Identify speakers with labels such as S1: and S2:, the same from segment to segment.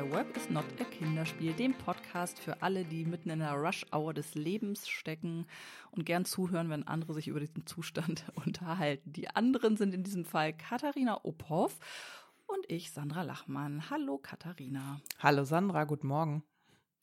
S1: bei Work is Not a Kinderspiel, dem Podcast für alle, die mitten in der Rush-Hour des Lebens stecken und gern zuhören, wenn andere sich über diesen Zustand unterhalten. Die anderen sind in diesem Fall Katharina Ophoff und ich, Sandra Lachmann. Hallo Katharina.
S2: Hallo Sandra, guten Morgen.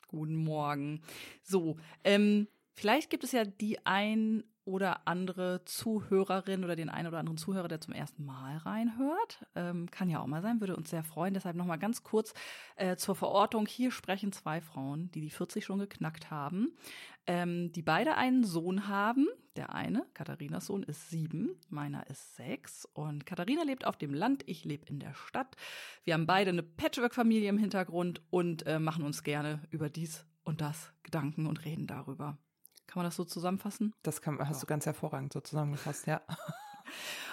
S1: Guten Morgen. So, ähm, vielleicht gibt es ja die ein oder andere Zuhörerin oder den einen oder anderen Zuhörer, der zum ersten Mal reinhört. Ähm, kann ja auch mal sein, würde uns sehr freuen. Deshalb nochmal ganz kurz äh, zur Verortung. Hier sprechen zwei Frauen, die die 40 schon geknackt haben, ähm, die beide einen Sohn haben. Der eine, Katharinas Sohn, ist sieben, meiner ist sechs. Und Katharina lebt auf dem Land, ich lebe in der Stadt. Wir haben beide eine Patchwork-Familie im Hintergrund und äh, machen uns gerne über dies und das Gedanken und reden darüber. Kann man das so zusammenfassen?
S2: Das kann, hast ja. du ganz hervorragend so zusammengefasst, ja.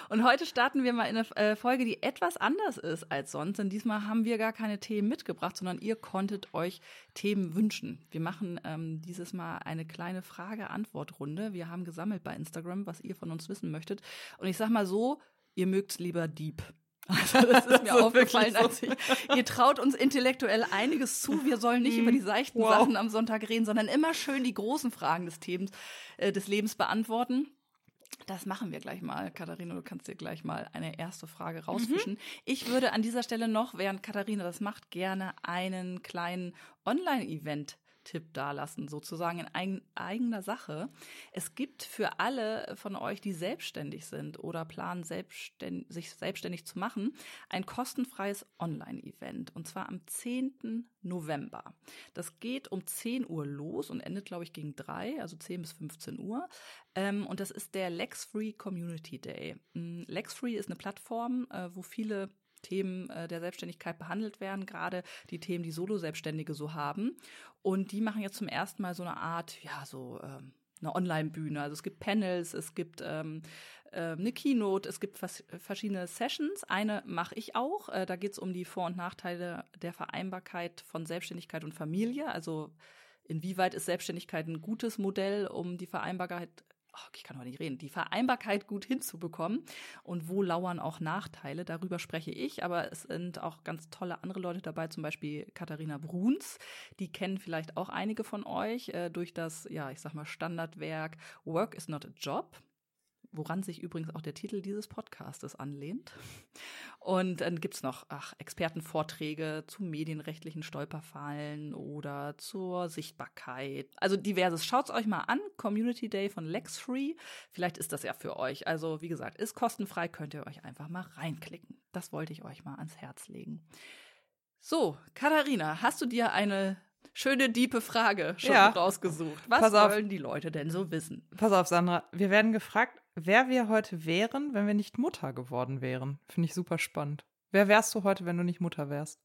S1: Und heute starten wir mal in eine äh, Folge, die etwas anders ist als sonst. Denn diesmal haben wir gar keine Themen mitgebracht, sondern ihr konntet euch Themen wünschen. Wir machen ähm, dieses Mal eine kleine Frage-Antwort-Runde. Wir haben gesammelt bei Instagram, was ihr von uns wissen möchtet. Und ich sag mal so, ihr mögt's lieber Deep. Also das ist mir das aufgefallen, so. als ich, ihr traut uns intellektuell einiges zu. Wir sollen nicht über die seichten wow. Sachen am Sonntag reden, sondern immer schön die großen Fragen des Themas, äh, des Lebens beantworten. Das machen wir gleich mal. Katharina, du kannst dir gleich mal eine erste Frage rausfischen. Mhm. Ich würde an dieser Stelle noch, während Katharina das macht, gerne einen kleinen Online-Event Tipp dalassen, sozusagen in eigen, eigener Sache. Es gibt für alle von euch, die selbstständig sind oder planen, selbstständ, sich selbstständig zu machen, ein kostenfreies Online-Event und zwar am 10. November. Das geht um 10 Uhr los und endet, glaube ich, gegen 3, also 10 bis 15 Uhr. Ähm, und das ist der LexFree Community Day. Mm, LexFree ist eine Plattform, äh, wo viele Themen äh, der Selbstständigkeit behandelt werden, gerade die Themen, die Solo-Selbstständige so haben. Und die machen jetzt zum ersten Mal so eine Art, ja, so ähm, eine Online-Bühne. Also es gibt Panels, es gibt ähm, äh, eine Keynote, es gibt verschiedene Sessions. Eine mache ich auch. Äh, da geht es um die Vor- und Nachteile der Vereinbarkeit von Selbstständigkeit und Familie. Also inwieweit ist Selbstständigkeit ein gutes Modell, um die Vereinbarkeit ich kann aber nicht reden, die Vereinbarkeit gut hinzubekommen und wo lauern auch Nachteile. Darüber spreche ich, aber es sind auch ganz tolle andere Leute dabei, zum Beispiel Katharina Bruns. Die kennen vielleicht auch einige von euch äh, durch das, ja, ich sag mal, Standardwerk Work is not a Job woran sich übrigens auch der Titel dieses Podcastes anlehnt. Und dann gibt's noch ach, Expertenvorträge zu medienrechtlichen Stolperfallen oder zur Sichtbarkeit. Also diverses. Schaut's euch mal an. Community Day von LexFree. Vielleicht ist das ja für euch. Also wie gesagt, ist kostenfrei, könnt ihr euch einfach mal reinklicken. Das wollte ich euch mal ans Herz legen. So, Katharina, hast du dir eine schöne, diepe Frage schon ja. rausgesucht. Was wollen die Leute denn so wissen?
S2: Pass auf, Sandra. Wir werden gefragt, wer wir heute wären, wenn wir nicht Mutter geworden wären. Finde ich super spannend. Wer wärst du heute, wenn du nicht Mutter wärst?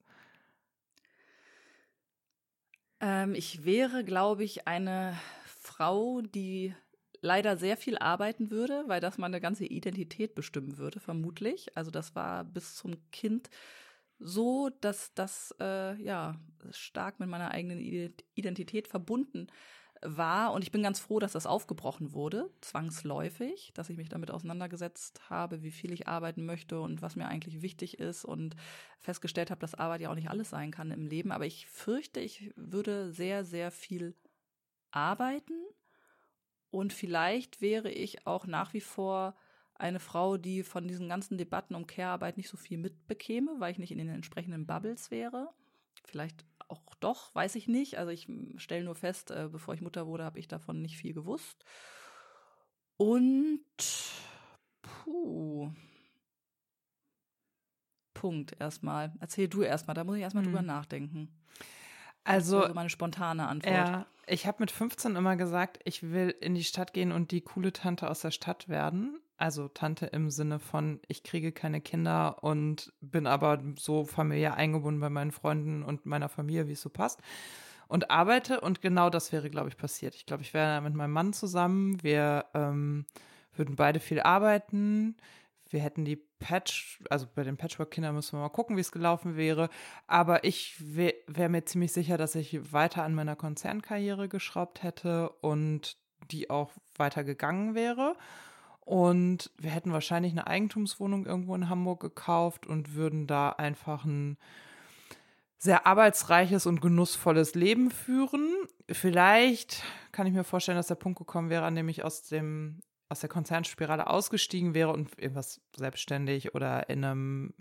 S1: Ähm, ich wäre, glaube ich, eine Frau, die leider sehr viel arbeiten würde, weil das meine ganze Identität bestimmen würde, vermutlich. Also das war bis zum Kind so, dass das äh, ja stark mit meiner eigenen Identität verbunden war. Und ich bin ganz froh, dass das aufgebrochen wurde, zwangsläufig, dass ich mich damit auseinandergesetzt habe, wie viel ich arbeiten möchte und was mir eigentlich wichtig ist und festgestellt habe, dass Arbeit ja auch nicht alles sein kann im Leben. Aber ich fürchte, ich würde sehr, sehr viel arbeiten und vielleicht wäre ich auch nach wie vor eine Frau, die von diesen ganzen Debatten um Care-Arbeit nicht so viel mitbekäme, weil ich nicht in den entsprechenden Bubbles wäre. Vielleicht auch doch, weiß ich nicht. Also ich stelle nur fest, äh, bevor ich Mutter wurde, habe ich davon nicht viel gewusst. Und puh. Punkt erstmal. Erzähl du erstmal, da muss ich erstmal hm. drüber nachdenken.
S2: Also,
S1: also meine spontane Antwort.
S2: Ja, ich habe mit 15 immer gesagt, ich will in die Stadt gehen und die coole Tante aus der Stadt werden. Also Tante im Sinne von, ich kriege keine Kinder und bin aber so familiär eingebunden bei meinen Freunden und meiner Familie, wie es so passt. Und arbeite und genau das wäre, glaube ich, passiert. Ich glaube, ich wäre mit meinem Mann zusammen. Wir ähm, würden beide viel arbeiten. Wir hätten die Patch, also bei den Patchwork-Kindern müssen wir mal gucken, wie es gelaufen wäre. Aber ich wäre wär mir ziemlich sicher, dass ich weiter an meiner Konzernkarriere geschraubt hätte und die auch weiter gegangen wäre. Und wir hätten wahrscheinlich eine Eigentumswohnung irgendwo in Hamburg gekauft und würden da einfach ein sehr arbeitsreiches und genussvolles Leben führen. Vielleicht kann ich mir vorstellen, dass der Punkt gekommen wäre, an dem ich aus dem aus der Konzernspirale ausgestiegen wäre und irgendwas selbstständig oder in einem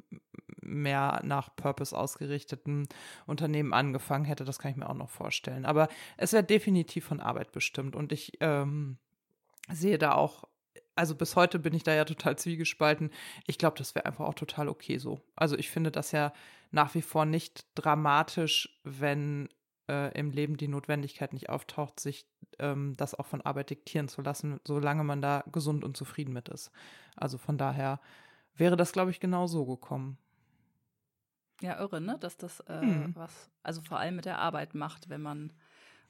S2: mehr nach Purpose ausgerichteten Unternehmen angefangen hätte, das kann ich mir auch noch vorstellen. Aber es wäre definitiv von Arbeit bestimmt und ich ähm, sehe da auch, also bis heute bin ich da ja total zwiegespalten. Ich glaube, das wäre einfach auch total okay so. Also ich finde das ja nach wie vor nicht dramatisch, wenn äh, im Leben die Notwendigkeit nicht auftaucht, sich ähm, das auch von Arbeit diktieren zu lassen, solange man da gesund und zufrieden mit ist. Also von daher wäre das, glaube ich, genau so gekommen.
S1: Ja, irre, ne? Dass das äh, hm. was, also vor allem mit der Arbeit macht, wenn man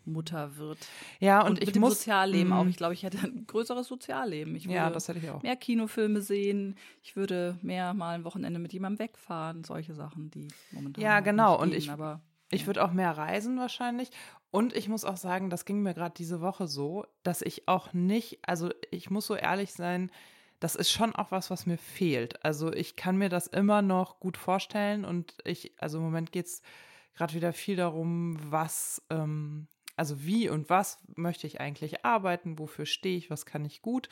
S1: Mutter wird.
S2: Ja, und, und
S1: ich
S2: muss,
S1: Sozialleben auch. Hm. Ich glaube, ich hätte ein größeres Sozialleben. Ich würde
S2: ja, das hätte ich auch.
S1: mehr Kinofilme sehen. Ich würde mehr mal ein Wochenende mit jemandem wegfahren. Solche Sachen, die momentan.
S2: Ja, genau. und
S1: gehen,
S2: ich,
S1: aber,
S2: ich würde auch mehr reisen wahrscheinlich. Und ich muss auch sagen, das ging mir gerade diese Woche so, dass ich auch nicht, also ich muss so ehrlich sein, das ist schon auch was, was mir fehlt. Also ich kann mir das immer noch gut vorstellen und ich, also im Moment geht es gerade wieder viel darum, was, ähm, also wie und was möchte ich eigentlich arbeiten, wofür stehe ich, was kann ich gut.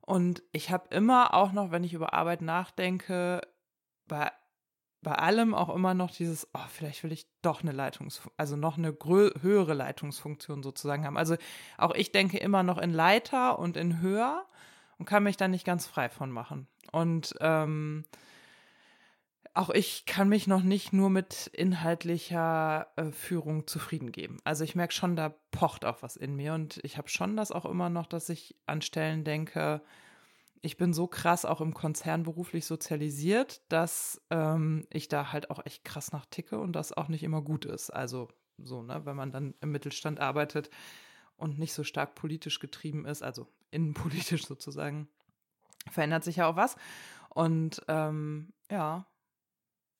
S2: Und ich habe immer auch noch, wenn ich über Arbeit nachdenke, bei bei allem auch immer noch dieses, oh, vielleicht will ich doch eine Leitungs, also noch eine höhere Leitungsfunktion sozusagen haben. Also auch ich denke immer noch in Leiter und in höher und kann mich da nicht ganz frei von machen. Und ähm, auch ich kann mich noch nicht nur mit inhaltlicher äh, Führung zufrieden geben. Also ich merke schon, da pocht auch was in mir und ich habe schon das auch immer noch, dass ich an Stellen denke, ich bin so krass auch im Konzern beruflich sozialisiert, dass ähm, ich da halt auch echt krass nach ticke und das auch nicht immer gut ist. Also so, ne, wenn man dann im Mittelstand arbeitet und nicht so stark politisch getrieben ist, also innenpolitisch sozusagen, verändert sich ja auch was. Und ähm, ja,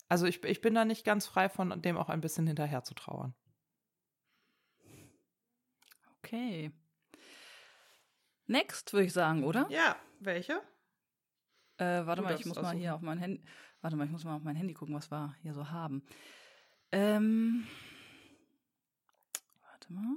S2: also ich, ich bin da nicht ganz frei von dem auch ein bisschen hinterher zu trauern.
S1: Okay. Next, würde ich sagen, oder?
S2: Ja, welche?
S1: Äh, warte du mal, ich muss mal hier auf mein Handy. Warte mal, ich muss mal auf mein Handy gucken, was wir hier so haben. Ähm, warte mal.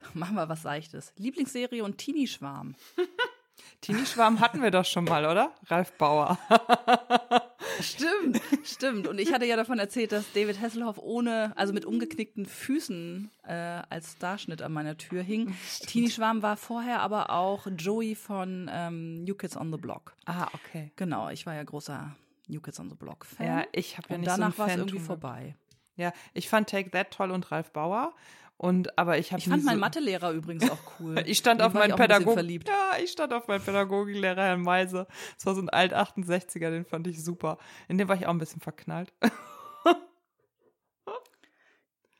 S1: Machen wir was Seichtes. Lieblingsserie und Teenie-Schwarm.
S2: Teenie-Schwarm hatten wir doch schon mal, oder? Ralf Bauer.
S1: Stimmt, stimmt. Und ich hatte ja davon erzählt, dass David Hasselhoff ohne, also mit umgeknickten Füßen äh, als Starschnitt an meiner Tür hing. Stimmt. Teenie Schwarm war vorher aber auch Joey von ähm, New Kids on the Block.
S2: Ah, okay.
S1: Genau, ich war ja großer New Kids on the Block Fan.
S2: Ja, ich habe ja nicht
S1: und danach
S2: so
S1: war es irgendwie vorbei.
S2: Ja, ich fand Take That toll und Ralf Bauer. Und aber ich habe
S1: Ich fand
S2: meinen
S1: so Mathelehrer übrigens auch cool.
S2: ich stand auf meinen Pädagogen. Ja, ich stand auf meinen Pädagogiklehrer Herrn Meise. Das war so ein alt 68er, den fand ich super. In dem war ich auch ein bisschen verknallt.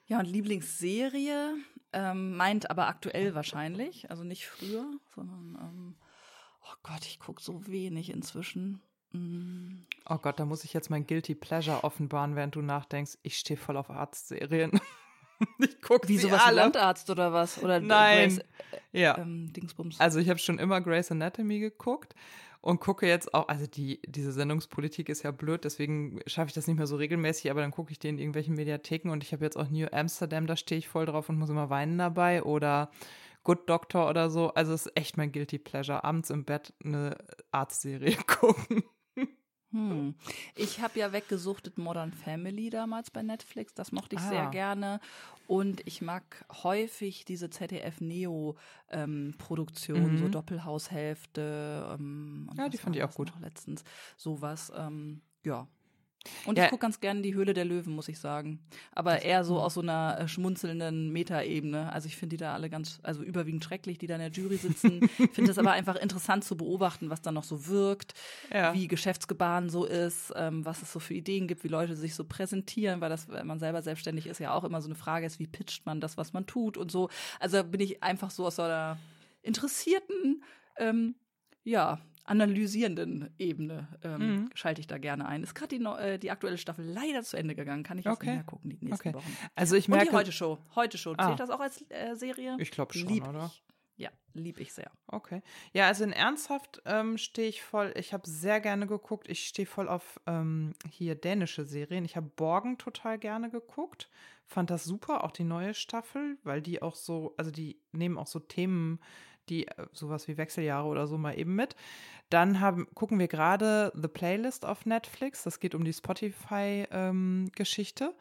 S1: ja, und Lieblingsserie ähm, meint aber aktuell wahrscheinlich, also nicht früher, sondern ähm, oh Gott, ich gucke so wenig inzwischen. Mm.
S2: Oh Gott, da muss ich jetzt mein Guilty Pleasure offenbaren, während du nachdenkst. Ich stehe voll auf Arztserien.
S1: ich gucke Wie sowas alle. Landarzt oder was? Oder
S2: Nein. Grace,
S1: äh, ja. Ähm, Dingsbums.
S2: Also ich habe schon immer Grey's Anatomy geguckt und gucke jetzt auch, also die, diese Sendungspolitik ist ja blöd, deswegen schaffe ich das nicht mehr so regelmäßig, aber dann gucke ich die in irgendwelchen Mediatheken und ich habe jetzt auch New Amsterdam, da stehe ich voll drauf und muss immer weinen dabei oder Good Doctor oder so. Also es ist echt mein Guilty Pleasure, abends im Bett eine Arztserie gucken.
S1: Hm. Ich habe ja weggesuchtet Modern Family damals bei Netflix. Das mochte ich ah. sehr gerne. Und ich mag häufig diese ZDF-Neo-Produktion, ähm, mhm. so Doppelhaushälfte. Ähm,
S2: ja, die fand ich auch gut.
S1: Letztens sowas. Ähm, ja, und ja. ich gucke ganz gerne die Höhle der Löwen, muss ich sagen. Aber eher so aus so einer äh, schmunzelnden Metaebene. Also ich finde die da alle ganz, also überwiegend schrecklich, die da in der Jury sitzen. finde es aber einfach interessant zu beobachten, was da noch so wirkt, ja. wie Geschäftsgebaren so ist, ähm, was es so für Ideen gibt, wie Leute sich so präsentieren, weil das, wenn man selber selbstständig ist, ja auch immer so eine Frage ist, wie pitcht man das, was man tut und so. Also bin ich einfach so aus so einer interessierten ähm, ja, analysierenden Ebene ähm, mhm. schalte ich da gerne ein. Ist gerade die, äh, die aktuelle Staffel leider zu Ende gegangen. Kann ich jetzt okay. nicht mehr gucken die nächsten okay. Wochen.
S2: Also ich merke.
S1: Und die Heute Show. Heute Show. Zählt ah. das auch als äh, Serie?
S2: Ich glaube schon,
S1: Lieb
S2: oder?
S1: Ja, lieb ich sehr.
S2: Okay. Ja, also in Ernsthaft ähm, stehe ich voll, ich habe sehr gerne geguckt. Ich stehe voll auf ähm, hier dänische Serien. Ich habe Borgen total gerne geguckt. Fand das super, auch die neue Staffel, weil die auch so, also die nehmen auch so Themen, die äh, sowas wie Wechseljahre oder so mal eben mit. Dann haben, gucken wir gerade The Playlist auf Netflix. Das geht um die Spotify-Geschichte. Ähm,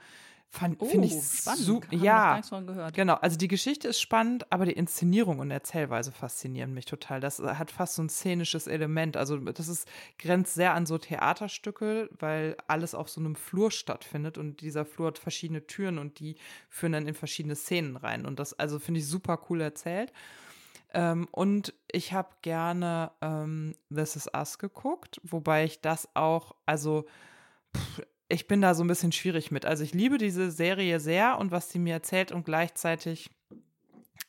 S1: oh, Finde ich
S2: super. Ja, genau. Also die Geschichte ist spannend, aber die Inszenierung und Erzählweise faszinieren mich total. Das hat fast so ein szenisches Element. Also das ist grenzt sehr an so Theaterstücke, weil alles auf so einem Flur stattfindet und dieser Flur hat verschiedene Türen und die führen dann in verschiedene Szenen rein. Und das also finde ich super cool erzählt. Ähm, und ich habe gerne ähm, This Is Us geguckt, wobei ich das auch, also pff, ich bin da so ein bisschen schwierig mit. Also ich liebe diese Serie sehr und was sie mir erzählt und gleichzeitig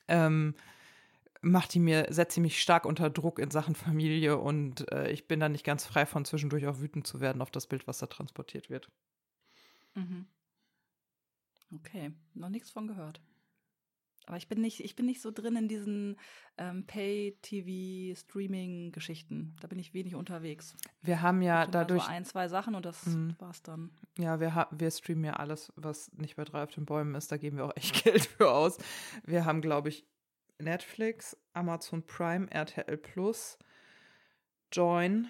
S2: ähm, macht die mir, setzt sie mich stark unter Druck in Sachen Familie und äh, ich bin da nicht ganz frei von zwischendurch auch wütend zu werden auf das Bild, was da transportiert wird.
S1: Mhm. Okay, noch nichts von gehört. Aber ich bin nicht, ich bin nicht so drin in diesen ähm, Pay-TV-Streaming-Geschichten. Da bin ich wenig unterwegs.
S2: Wir haben ja dadurch.
S1: So ein, zwei Sachen und das mhm. war's dann.
S2: Ja, wir, wir streamen ja alles, was nicht bei drei auf den Bäumen ist. Da geben wir auch echt Geld für aus. Wir haben, glaube ich, Netflix, Amazon Prime, RTL Plus, Join.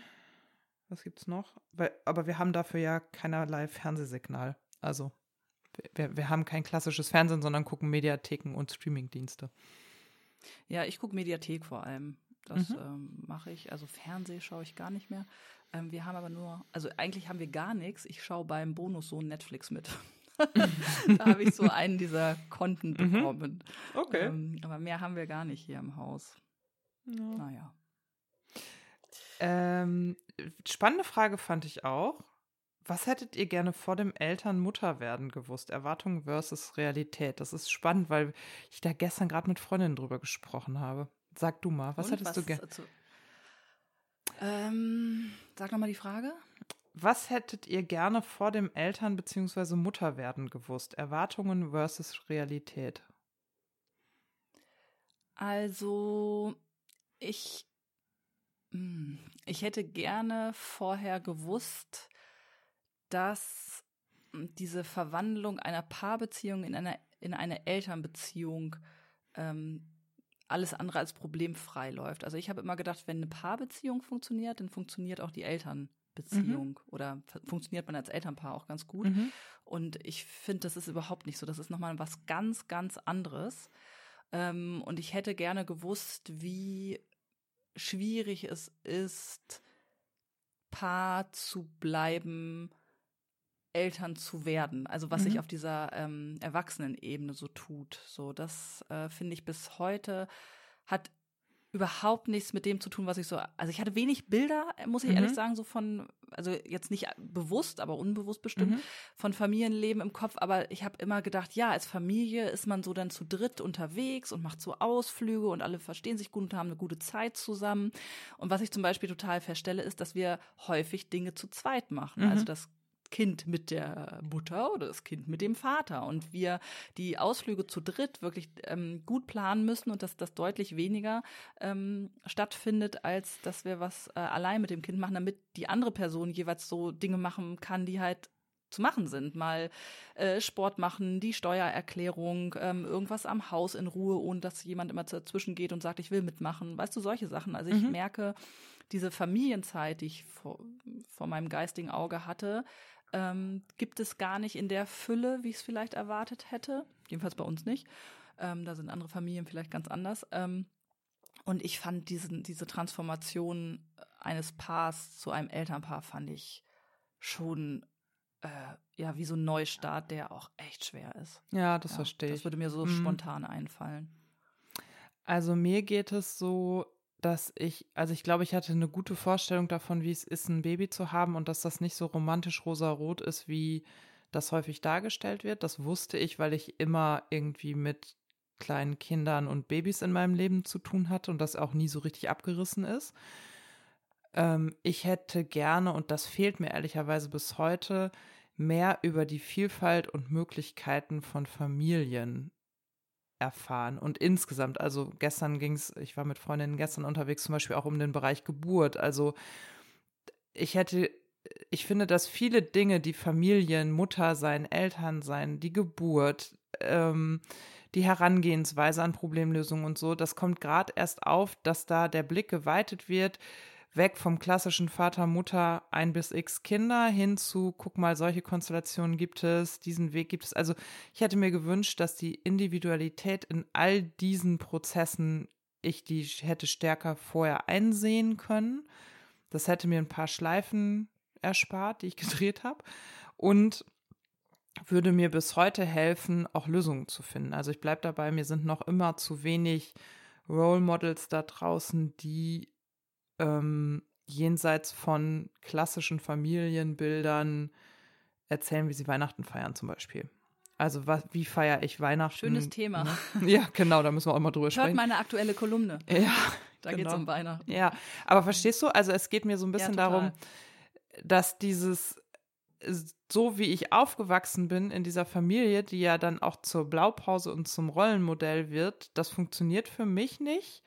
S2: Was gibt's noch? Weil, aber wir haben dafür ja keinerlei Fernsehsignal. Also wir, wir haben kein klassisches Fernsehen, sondern gucken Mediatheken und Streamingdienste.
S1: Ja, ich gucke Mediathek vor allem. Das mhm. ähm, mache ich. Also Fernseh schaue ich gar nicht mehr. Ähm, wir haben aber nur, also eigentlich haben wir gar nichts. Ich schaue beim Bonussohn Netflix mit. da habe ich so einen dieser Konten mhm. bekommen.
S2: Okay.
S1: Ähm, aber mehr haben wir gar nicht hier im Haus. Ja. Naja.
S2: Ähm, spannende Frage fand ich auch. Was hättet ihr gerne vor dem Eltern-Mutter-Werden gewusst? Erwartung versus Realität. Das ist spannend, weil ich da gestern gerade mit Freundinnen drüber gesprochen habe. Sag du mal, was Und hättest was, du gerne?
S1: Ähm, sag nochmal die Frage.
S2: Was hättet ihr gerne vor dem Eltern- bzw. Mutterwerden gewusst? Erwartungen versus Realität.
S1: Also, ich, hm, ich hätte gerne vorher gewusst, dass hm, diese Verwandlung einer Paarbeziehung in eine, in eine Elternbeziehung ähm, alles andere als problemfrei läuft. Also ich habe immer gedacht, wenn eine Paarbeziehung funktioniert, dann funktioniert auch die Elternbeziehung mhm. oder funktioniert man als Elternpaar auch ganz gut. Mhm. Und ich finde, das ist überhaupt nicht so. Das ist nochmal was ganz, ganz anderes. Ähm, und ich hätte gerne gewusst, wie schwierig es ist, Paar zu bleiben, Eltern zu werden. Also was mhm. sich auf dieser ähm, Erwachsenenebene so tut. So, das äh, finde ich bis heute hat überhaupt nichts mit dem zu tun, was ich so. Also ich hatte wenig Bilder, muss ich mhm. ehrlich sagen, so von, also jetzt nicht bewusst, aber unbewusst bestimmt, mhm. von Familienleben im Kopf. Aber ich habe immer gedacht, ja, als Familie ist man so dann zu dritt unterwegs und macht so Ausflüge und alle verstehen sich gut und haben eine gute Zeit zusammen. Und was ich zum Beispiel total feststelle, ist, dass wir häufig Dinge zu zweit machen. Also mhm. Also das Kind mit der Mutter oder das Kind mit dem Vater und wir die Ausflüge zu dritt wirklich ähm, gut planen müssen und dass das deutlich weniger ähm, stattfindet, als dass wir was äh, allein mit dem Kind machen, damit die andere Person jeweils so Dinge machen kann, die halt zu machen sind. Mal äh, Sport machen, die Steuererklärung, ähm, irgendwas am Haus in Ruhe, ohne dass jemand immer dazwischen geht und sagt, ich will mitmachen. Weißt du, solche Sachen. Also ich mhm. merke, diese Familienzeit, die ich vor, vor meinem geistigen Auge hatte, ähm, gibt es gar nicht in der Fülle, wie ich es vielleicht erwartet hätte. Jedenfalls bei uns nicht. Ähm, da sind andere Familien vielleicht ganz anders. Ähm, und ich fand diesen, diese Transformation eines Paars zu einem Elternpaar fand ich schon äh, ja wie so ein Neustart, der auch echt schwer ist.
S2: Ja, das ja, verstehe ich.
S1: Das würde mir so mhm. spontan einfallen.
S2: Also mir geht es so, dass ich, also ich glaube, ich hatte eine gute Vorstellung davon, wie es ist, ein Baby zu haben und dass das nicht so romantisch rosa-rot ist, wie das häufig dargestellt wird. Das wusste ich, weil ich immer irgendwie mit kleinen Kindern und Babys in meinem Leben zu tun hatte und das auch nie so richtig abgerissen ist. Ähm, ich hätte gerne, und das fehlt mir ehrlicherweise bis heute, mehr über die Vielfalt und Möglichkeiten von Familien erfahren. Und insgesamt, also gestern ging es, ich war mit Freundinnen gestern unterwegs, zum Beispiel auch um den Bereich Geburt. Also ich hätte, ich finde, dass viele Dinge, die Familien, Mutter sein, Eltern sein, die Geburt, ähm, die Herangehensweise an Problemlösungen und so, das kommt gerade erst auf, dass da der Blick geweitet wird, weg vom klassischen Vater, Mutter, ein bis x Kinder hin zu, guck mal, solche Konstellationen gibt es, diesen Weg gibt es. Also ich hätte mir gewünscht, dass die Individualität in all diesen Prozessen, ich die hätte stärker vorher einsehen können. Das hätte mir ein paar Schleifen erspart, die ich gedreht habe. Und würde mir bis heute helfen, auch Lösungen zu finden. Also ich bleibe dabei, mir sind noch immer zu wenig Role Models da draußen, die ähm, jenseits von klassischen Familienbildern erzählen, wie sie Weihnachten feiern zum Beispiel. Also was, wie feiere ich Weihnachten?
S1: Schönes Thema.
S2: Ne? Ja, genau, da müssen wir auch mal drüber
S1: Hört
S2: sprechen.
S1: meine aktuelle Kolumne.
S2: Ja,
S1: da
S2: genau.
S1: geht es um Weihnachten.
S2: Ja, aber verstehst du, also es geht mir so ein bisschen
S1: Ja,
S2: darum, dass dieses, so wie ich aufgewachsen bin in dieser Familie, die ja dann auch zur Blaupause und zum Rollenmodell wird, das funktioniert für mich nicht.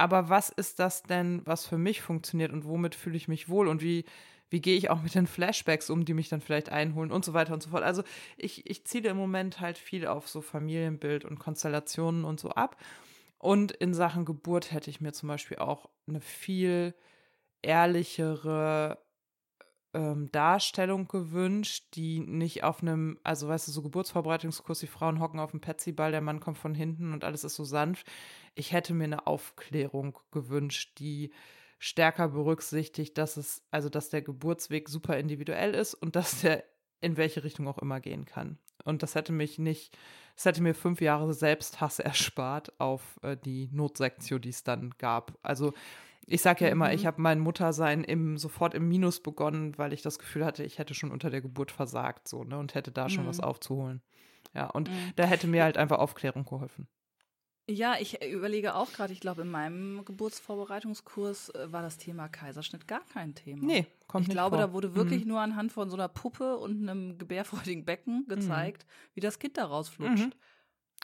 S2: Aber was ist das denn, was für mich funktioniert und womit fühle ich mich wohl und wie, wie gehe ich auch mit den Flashbacks um, die mich dann vielleicht einholen und so weiter und so fort. Also ich, ich ziele im Moment halt viel auf so Familienbild und Konstellationen und so ab. Und in Sachen Geburt hätte ich mir zum Beispiel auch eine viel ehrlichere ähm, Darstellung gewünscht, die nicht auf einem, also weißt du, so Geburtsvorbereitungskurs, die Frauen hocken auf dem Petsyball, der Mann kommt von hinten und alles ist so sanft. Ich hätte mir eine Aufklärung gewünscht, die stärker berücksichtigt, dass es, also dass der Geburtsweg super individuell ist und dass der in welche Richtung auch immer gehen kann. Und das hätte mich nicht, es hätte mir fünf Jahre Selbsthass erspart auf äh, die Notsektion, die es dann gab. Also ich sage ja immer,
S1: Mhm.
S2: ich habe mein Muttersein im, sofort im Minus begonnen, weil ich das Gefühl hatte, ich hätte schon unter der Geburt versagt, so, ne, und hätte da schon was
S1: Mhm.
S2: aufzuholen. Ja, und
S1: Mhm.
S2: da hätte mir halt einfach Aufklärung geholfen.
S1: Ja, ich überlege auch gerade, ich glaube, in meinem Geburtsvorbereitungskurs äh, war das Thema Kaiserschnitt gar kein Thema.
S2: Nee, kommt
S1: ich
S2: nicht
S1: glaube,
S2: vor.
S1: da wurde wirklich
S2: Mhm.
S1: nur anhand von so einer Puppe und einem gebärfreudigen Becken gezeigt, wie das Kind da rausflutscht.
S2: Mhm.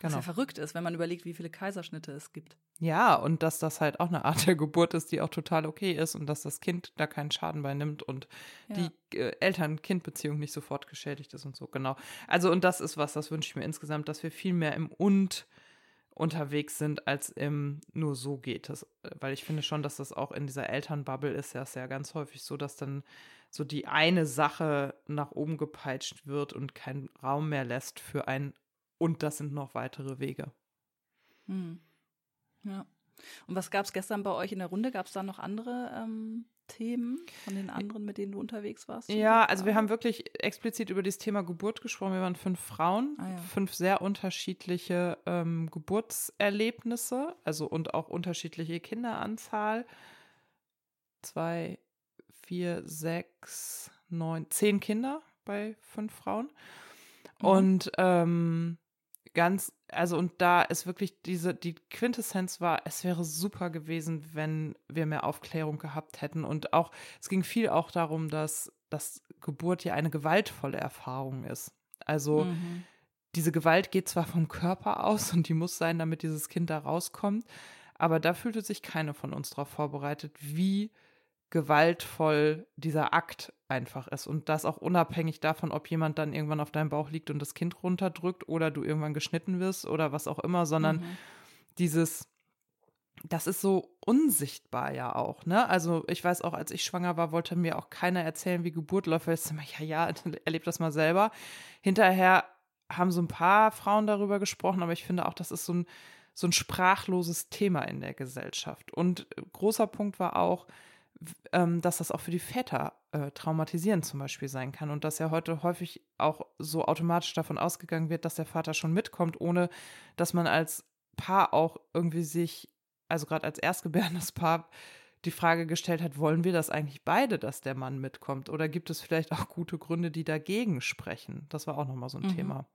S1: Was
S2: Genau.
S1: ja verrückt ist, wenn man überlegt, wie viele Kaiserschnitte es gibt.
S2: Ja, und dass das halt auch eine Art der Geburt ist, die auch total okay ist und dass das Kind da keinen Schaden bei nimmt und
S1: Ja.
S2: die äh, Eltern-Kind-Beziehung nicht sofort geschädigt ist und so, genau. Also, und das ist was, das wünsche ich mir insgesamt, dass wir viel mehr im Und unterwegs sind, als im nur so geht es. Weil ich finde schon, dass das auch in dieser Elternbubble ist ja sehr ganz häufig so, dass dann so die eine Sache nach oben gepeitscht wird und keinen Raum mehr lässt für ein und das sind noch weitere Wege.
S1: Hm. Ja. Und was gab es gestern bei euch in der Runde? Gab es da noch andere ähm, Themen von den anderen, mit denen du unterwegs warst?
S2: Ja, also wir haben wirklich explizit über das Thema Geburt gesprochen. Wir waren fünf Frauen,
S1: Ah, ja.
S2: fünf sehr unterschiedliche ähm, Geburtserlebnisse, also und auch unterschiedliche Kinderanzahl. Zwei, vier, sechs, neun, zehn Kinder bei fünf Frauen.
S1: Mhm.
S2: Und ähm, ganz, also und da ist wirklich diese, die Quintessenz war, es wäre super gewesen, wenn wir mehr Aufklärung gehabt hätten. Und auch, es ging viel auch darum, dass, dass Geburt ja eine gewaltvolle Erfahrung ist. Also
S1: Mhm.
S2: diese Gewalt geht zwar vom Körper aus und die muss sein, damit dieses Kind da rauskommt, aber da fühlte sich keine von uns darauf vorbereitet, wie gewaltvoll dieser Akt einfach ist. Und das auch unabhängig davon, ob jemand dann irgendwann auf deinem Bauch liegt und das Kind runterdrückt oder du irgendwann geschnitten wirst oder was auch immer, sondern
S1: Mhm.
S2: dieses, das ist so unsichtbar ja auch, ne? Also ich weiß auch, als ich schwanger war, wollte mir auch keiner erzählen, wie Geburt läuft, weil ich immer, ja, ja, erleb das mal selber. Hinterher haben so ein paar Frauen darüber gesprochen, aber ich finde auch, das ist so ein, so ein sprachloses Thema in der Gesellschaft. Und großer Punkt war auch, ähm, dass das auch für die Väter äh, traumatisierend zum Beispiel sein kann und dass ja heute häufig auch so automatisch davon ausgegangen wird, dass der Vater schon mitkommt, ohne dass man als Paar auch irgendwie sich, also gerade als erstgebärendes Paar, die Frage gestellt hat, wollen wir das eigentlich beide, dass der Mann mitkommt? Oder gibt es vielleicht auch gute Gründe, die dagegen sprechen? Das war auch nochmal so ein
S1: Mhm.
S2: Thema.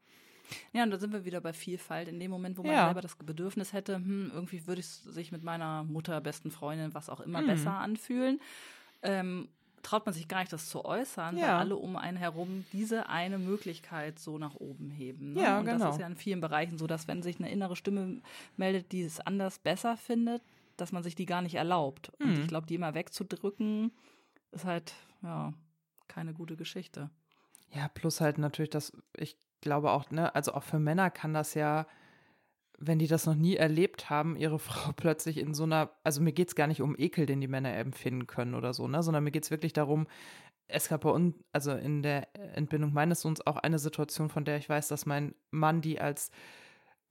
S1: Ja, und da sind wir wieder bei Vielfalt. In dem Moment, wo man
S2: Ja.
S1: selber das Bedürfnis hätte, hm, irgendwie würde es sich mit meiner Mutter, besten Freundin, was auch immer,
S2: Mhm.
S1: besser anfühlen. Ähm, traut man sich gar nicht, das zu äußern, ja. weil alle um einen herum diese eine Möglichkeit so nach oben heben. Ne?
S2: Ja,
S1: und
S2: genau.
S1: das ist ja in vielen Bereichen so, dass wenn sich eine innere Stimme meldet, die es anders besser findet, dass man sich die gar nicht erlaubt. Und
S2: Mhm.
S1: ich glaube, die immer wegzudrücken, ist halt, ja, keine gute Geschichte.
S2: Ja, plus halt natürlich, dass ich glaube auch, ne, also auch für Männer kann das ja, wenn die das noch nie erlebt haben, ihre Frau plötzlich in so einer, also mir geht es gar nicht um Ekel, den die Männer empfinden können oder so, ne, sondern mir geht es wirklich darum, es gab bei uns, also in der Entbindung meines Sohns auch eine Situation, von der ich weiß, dass mein Mann die als,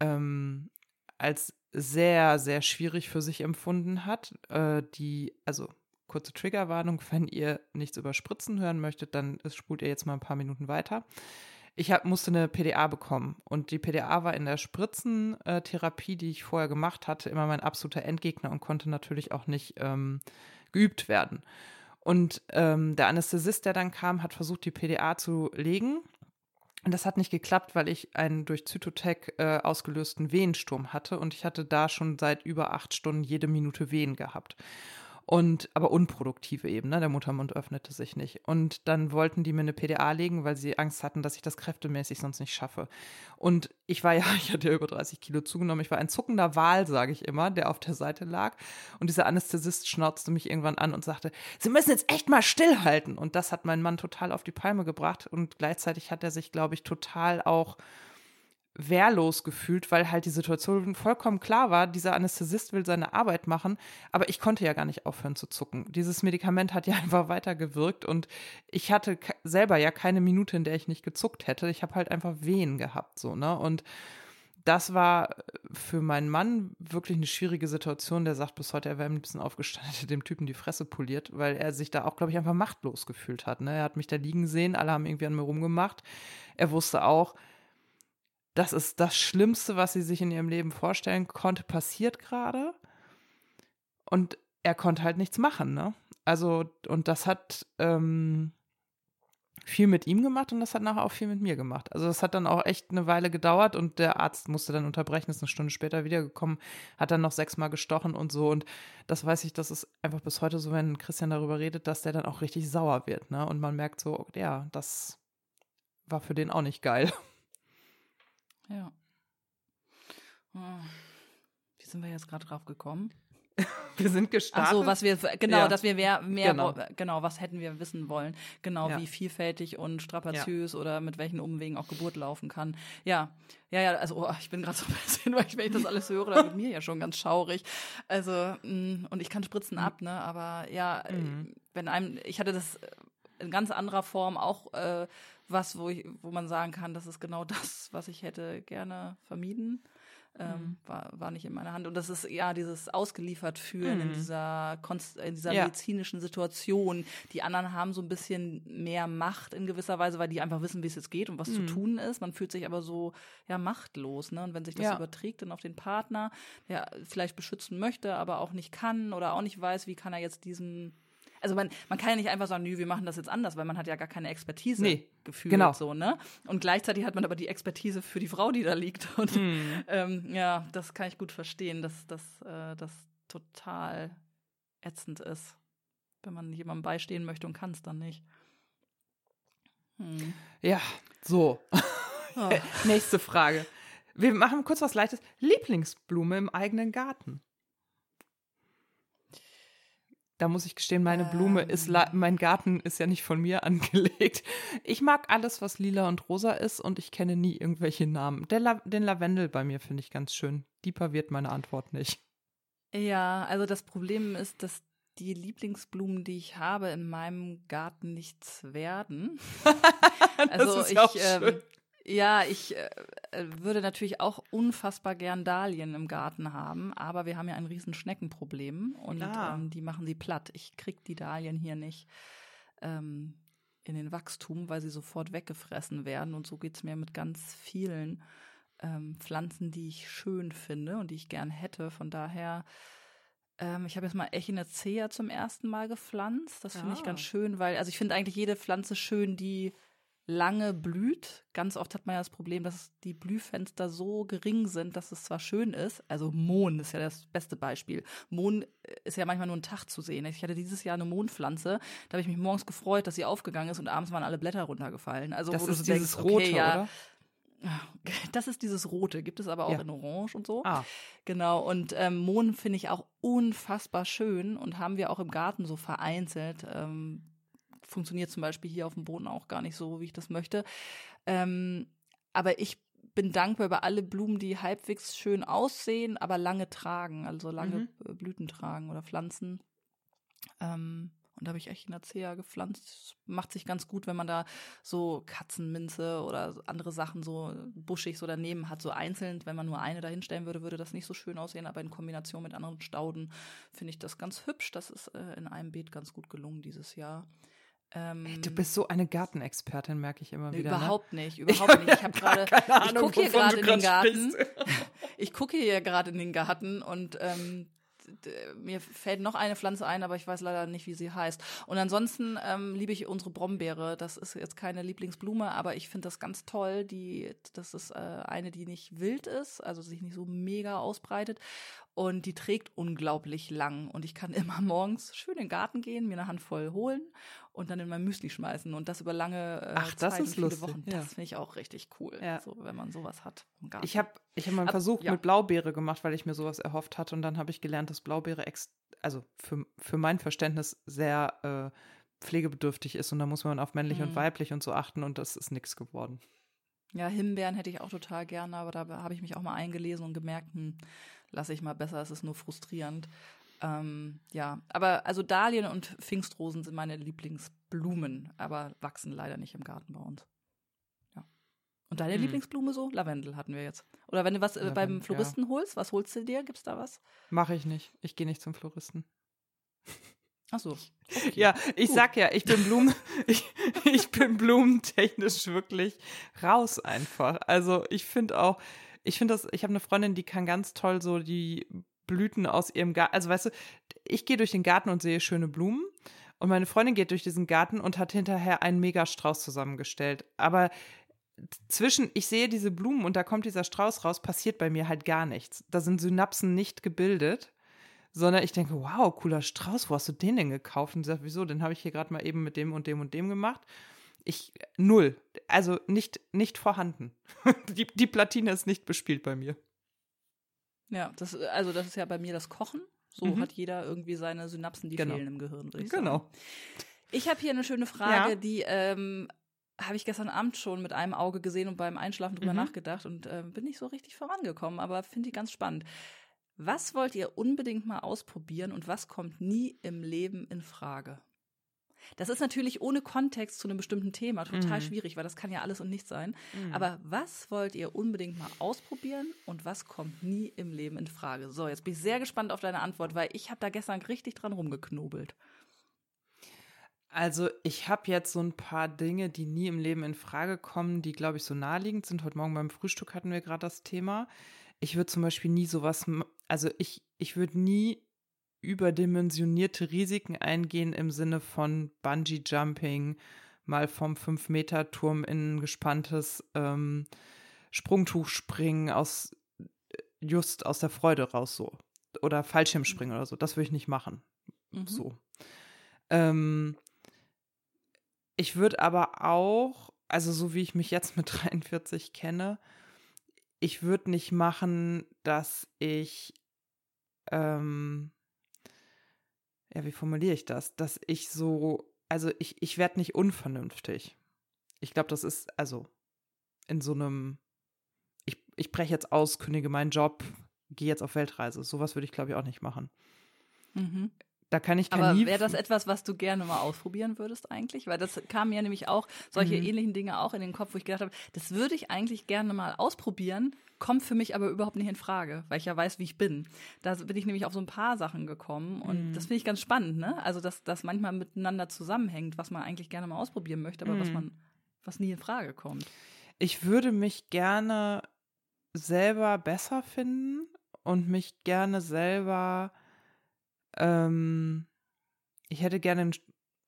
S2: ähm, als sehr, sehr schwierig für sich empfunden hat. Äh, die, also kurze Triggerwarnung, wenn ihr nichts über Spritzen hören möchtet, dann spult ihr jetzt mal ein paar Minuten weiter. Ich hab, musste eine PDA bekommen und die PDA war in der Spritzentherapie, die ich vorher gemacht hatte, immer mein absoluter Endgegner und konnte natürlich auch nicht ähm, geübt werden. Und ähm, der Anästhesist, der dann kam, hat versucht, die PDA zu legen. Und das hat nicht geklappt, weil ich einen durch Zytotec äh, ausgelösten Wehensturm hatte und ich hatte da schon seit über acht Stunden jede Minute Wehen gehabt. Und aber unproduktive eben, ne? Der Muttermund öffnete sich nicht. Und dann wollten die mir eine PDA legen, weil sie Angst hatten, dass ich das kräftemäßig sonst nicht schaffe. Und ich war ja, ich hatte ja über 30 Kilo zugenommen. Ich war ein zuckender Wal, sage ich immer, der auf der Seite lag. Und dieser Anästhesist schnauzte mich irgendwann an und sagte, Sie müssen jetzt echt mal stillhalten. Und das hat meinen Mann total auf die Palme gebracht. Und gleichzeitig hat er sich, glaube ich, total auch wehrlos gefühlt, weil halt die Situation vollkommen klar war, dieser Anästhesist will seine Arbeit machen, aber ich konnte ja gar nicht aufhören zu zucken. Dieses Medikament hat ja einfach weitergewirkt und ich hatte selber ja keine Minute, in der ich nicht gezuckt hätte. Ich habe halt einfach Wehen gehabt, so, ne? Und das war für meinen Mann wirklich eine schwierige Situation. Der sagt bis heute, er wäre ein bisschen aufgestanden, hätte dem Typen die Fresse poliert, weil er sich da auch, glaube ich, einfach machtlos gefühlt hat. Ne? Er hat mich da liegen sehen, alle haben irgendwie an mir rumgemacht. Er wusste auch, das ist das Schlimmste, was sie sich in ihrem Leben vorstellen konnte, passiert gerade. Und er konnte halt nichts machen, ne? Also, und das hat ähm, viel mit ihm gemacht und das hat nachher auch viel mit mir gemacht. Also, das hat dann auch echt eine Weile gedauert und der Arzt musste dann unterbrechen, ist eine Stunde später wiedergekommen, hat dann noch sechsmal gestochen und so. Und das weiß ich, das ist einfach bis heute so, wenn Christian darüber redet, dass der dann auch richtig sauer wird, ne? Und man merkt so, ja, das war für den auch nicht geil.
S1: Ja. Oh. Wie sind wir jetzt gerade drauf gekommen?
S2: Wir sind gestartet.
S1: Ach so, was wir genau,
S2: Ja.
S1: dass wir mehr, mehr
S2: Genau.
S1: genau. was hätten wir wissen wollen? Genau,
S2: Ja.
S1: wie vielfältig und strapaziös oder mit welchen Umwegen auch Geburt laufen kann. Ja, ja, ja. Also oh, ich bin gerade so ein bisschen, weil ich, wenn ich das alles höre, dann wird mir ja schon ganz schaurig. Also mh, und ich kann Spritzen ab, ne? Aber ja,
S2: Mhm.
S1: wenn einem, ich hatte das in ganz anderer Form auch äh, was, wo ich, wo man sagen kann, das ist genau das, was ich hätte gerne vermieden. Ähm,
S2: Mhm.
S1: war, war nicht in meiner Hand. Und das ist ja dieses ausgeliefert fühlen in
S2: Mhm.
S1: dieser, Konst in dieser
S2: Ja.
S1: medizinischen Situation. Die anderen haben so ein bisschen mehr Macht in gewisser Weise, weil die einfach wissen, wie es jetzt geht und was zu
S2: Mhm.
S1: tun ist. Man fühlt sich aber so ja machtlos. Ne? Und wenn sich das
S2: Ja.
S1: überträgt dann auf den Partner, der vielleicht beschützen möchte, aber auch nicht kann oder auch nicht weiß, wie kann er jetzt diesen also man, man kann ja nicht einfach sagen, nö, wir machen das jetzt anders, weil man hat ja gar keine Expertise
S2: Nee,
S1: gefühlt
S2: genau.
S1: so, ne? Und gleichzeitig hat man aber die Expertise für die Frau, die da liegt. Und
S2: Mhm.
S1: ähm, ja, das kann ich gut verstehen, dass dass, äh, das total ätzend ist, wenn man jemandem beistehen möchte und kann es dann nicht. Hm.
S2: Ja, so.
S1: Oh.
S2: Nächste Frage. Wir machen kurz was Leichtes. Lieblingsblume im eigenen Garten. Da muss ich gestehen, meine Blume ist,
S1: Ähm.
S2: la- mein Garten ist ja nicht von mir angelegt. Ich mag alles, was lila und rosa ist und ich kenne nie irgendwelche Namen. La den Lavendel bei mir finde ich ganz schön. Deeper wird meine Antwort nicht.
S1: Ja, also das Problem ist, dass die Lieblingsblumen, die ich habe, in meinem Garten nichts werden. Also
S2: ist ja auch
S1: ich, ähm,
S2: schön.
S1: Ja, ich äh, äh, würde natürlich auch unfassbar gern Dahlien im Garten haben, aber wir haben ja ein riesen Schneckenproblem und
S2: Ah.
S1: ähm, die machen sie platt. Ich krieg die Dahlien hier nicht ähm, in den Wachstum, weil sie sofort weggefressen werden und so geht's mir mit ganz vielen ähm, Pflanzen, die ich schön finde und die ich gern hätte. Von daher ähm, ich habe jetzt mal Echinacea zum ersten Mal gepflanzt. Das finde ich
S2: Ah.
S1: ganz schön, weil, also ich finde eigentlich jede Pflanze schön, die lange blüht. Ganz oft hat man ja das Problem, dass die Blühfenster so gering sind, dass es zwar schön ist. Also Mohn ist ja das beste Beispiel. Mohn äh, ist ja manchmal nur ein Tag zu sehen. Ich hatte dieses Jahr eine Mohnpflanze. Da habe ich mich morgens gefreut, dass sie aufgegangen ist und abends waren alle Blätter runtergefallen. Also
S2: das
S1: wo
S2: ist
S1: du
S2: dieses
S1: denkst,
S2: rote,
S1: okay, ja,
S2: oder?
S1: das ist dieses Rote, gibt es aber auch
S2: Ja.
S1: in Orange und so.
S2: Ah,
S1: Genau, und ähm, Mohn finde ich auch unfassbar schön und haben wir auch im Garten so vereinzelt. Ähm, funktioniert zum Beispiel hier auf dem Boden auch gar nicht so, wie ich das möchte. Ähm, aber ich bin dankbar über alle Blumen, die halbwegs schön aussehen, aber lange tragen, also lange
S2: Mhm.
S1: äh, Blüten tragen oder Pflanzen. Ähm, und da habe ich echt Echinacea gepflanzt. Macht sich ganz gut, wenn man da so Katzenminze oder andere Sachen so buschig so daneben hat, so einzeln. Wenn man nur eine dahinstellen würde, würde das nicht so schön aussehen. Aber in Kombination mit anderen Stauden finde ich das ganz hübsch. Das ist äh, in einem Beet ganz gut gelungen dieses Jahr. Ähm,
S2: ey, du bist so eine Gartenexpertin, merke ich immer
S1: Nee,
S2: wieder.
S1: überhaupt
S2: ne?
S1: nicht, überhaupt nicht. Ich habe gerade, ich gucke hier gerade in den Garten. Ich gucke hier gerade in den Garten und ähm, mir fällt noch eine Pflanze ein, aber ich weiß leider nicht, wie sie heißt. Und ansonsten ähm, liebe ich unsere Brombeere. Das ist jetzt keine Lieblingsblume, aber ich finde das ganz toll. Die, das ist äh, eine, die nicht wild ist, also sich nicht so mega ausbreitet. Und die trägt unglaublich lang. Und ich kann immer morgens schön in den Garten gehen, mir eine Handvoll holen und dann in mein Müsli schmeißen. Und das über lange äh,
S2: Ach, das
S1: Zeit und
S2: ist
S1: viele
S2: lustig,
S1: Wochen.
S2: ja.
S1: Das finde ich auch richtig cool,
S2: Ja.
S1: so, wenn man sowas hat.
S2: Ich habe ich hab mal einen
S1: Ab-
S2: Versuch
S1: ja.
S2: mit Blaubeere gemacht, weil ich mir sowas erhofft hatte. Und dann habe ich gelernt, dass Blaubeere, ex also für, für mein Verständnis, sehr äh, pflegebedürftig ist. Und da muss man auf männlich
S1: Mhm.
S2: und weiblich und so achten. Und das ist nichts geworden.
S1: Ja, Himbeeren hätte ich auch total gerne, aber da habe ich mich auch mal eingelesen und gemerkt, hm, lasse ich mal besser, es ist nur frustrierend. Ähm, ja, aber also Dahlien und Pfingstrosen sind meine Lieblingsblumen, aber wachsen leider nicht im Garten bei uns. Ja. Und deine
S2: Hm.
S1: Lieblingsblume so? Lavendel hatten wir jetzt. Oder wenn du was äh,
S2: Lavendel,
S1: beim
S2: ja.
S1: Floristen holst, was holst du dir? Gibt's da was?
S2: Mache ich nicht. Ich gehe nicht zum Floristen.
S1: Ach so.
S2: Ja, ich
S1: Gut.
S2: sag ja, ich bin Blumen, ich, ich bin blumentechnisch wirklich raus einfach. Also ich finde auch, ich finde das, ich habe eine Freundin, die kann ganz toll so die Blüten aus ihrem Garten, also weißt du, ich gehe durch den Garten und sehe schöne Blumen und meine Freundin geht durch diesen Garten und hat hinterher einen Megastrauß zusammengestellt. Aber zwischen, ich sehe diese Blumen und da kommt dieser Strauß raus, passiert bei mir halt gar nichts. Da sind Synapsen nicht gebildet sondern ich denke, wow, cooler Strauß, wo hast du den denn gekauft? Und sie sagt, wieso? Den habe ich hier gerade mal eben mit dem und dem und dem gemacht. Ich, null. Also nicht, nicht vorhanden. die, die Platine ist nicht bespielt bei mir.
S1: Ja, das, also das ist ja bei mir das Kochen. So
S2: Mhm.
S1: hat jeder irgendwie seine Synapsen, die
S2: Genau.
S1: fehlen im Gehirn. ich sagen.
S2: Genau.
S1: Ich habe hier eine schöne Frage,
S2: Ja.
S1: die ähm, habe ich gestern Abend schon mit einem Auge gesehen und beim Einschlafen drüber
S2: Mhm.
S1: nachgedacht und äh, bin nicht so richtig vorangekommen, aber finde die ganz spannend. Was wollt ihr unbedingt mal ausprobieren und was kommt nie im Leben in Frage? Das ist natürlich ohne Kontext zu einem bestimmten Thema total
S2: Mhm.
S1: schwierig, weil das kann ja alles und nichts sein.
S2: Mhm.
S1: Aber was wollt ihr unbedingt mal ausprobieren und was kommt nie im Leben in Frage? So, jetzt bin ich sehr gespannt auf deine Antwort, weil ich habe da gestern richtig dran rumgeknobelt.
S2: Also ich habe jetzt so ein paar Dinge, die nie im Leben in Frage kommen, die, glaube ich, so naheliegend sind. Heute Morgen beim Frühstück hatten wir gerade das Thema. Ich würde zum Beispiel nie sowas, also ich, ich würde nie überdimensionierte Risiken eingehen im Sinne von Bungee-Jumping, mal vom 5-Meter-Turm in ein gespanntes ähm, Sprungtuch springen, aus, just aus der Freude raus so. Oder Fallschirmspringen oder so. Das würde ich nicht machen.
S1: Mhm.
S2: So. Ähm, ich würde aber auch, also so wie ich mich jetzt mit 43 kenne, ich würde nicht machen, dass ich, ähm, ja, wie formuliere ich das? Dass ich so, also ich, ich werde nicht unvernünftig. Ich glaube, das ist, also in so einem, ich, ich breche jetzt aus, kündige meinen Job, gehe jetzt auf Weltreise. Sowas würde ich, glaube ich, auch nicht machen.
S1: Mhm.
S2: Da kann ich kein
S1: Aber wäre das etwas, was du gerne mal ausprobieren würdest eigentlich? Weil das kam mir nämlich auch, solche
S2: Mhm.
S1: ähnlichen Dinge auch in den Kopf, wo ich gedacht habe, das würde ich eigentlich gerne mal ausprobieren, kommt für mich aber überhaupt nicht in Frage, weil ich ja weiß, wie ich bin. Da bin ich nämlich auf so ein paar Sachen gekommen und
S2: Mhm.
S1: das finde ich ganz spannend, ne? Also, dass das manchmal miteinander zusammenhängt, was man eigentlich gerne mal ausprobieren möchte, aber was
S2: Mhm.
S1: man, was nie in Frage kommt.
S2: ich würde mich gerne selber besser finden und mich gerne selber, ähm, ich hätte gerne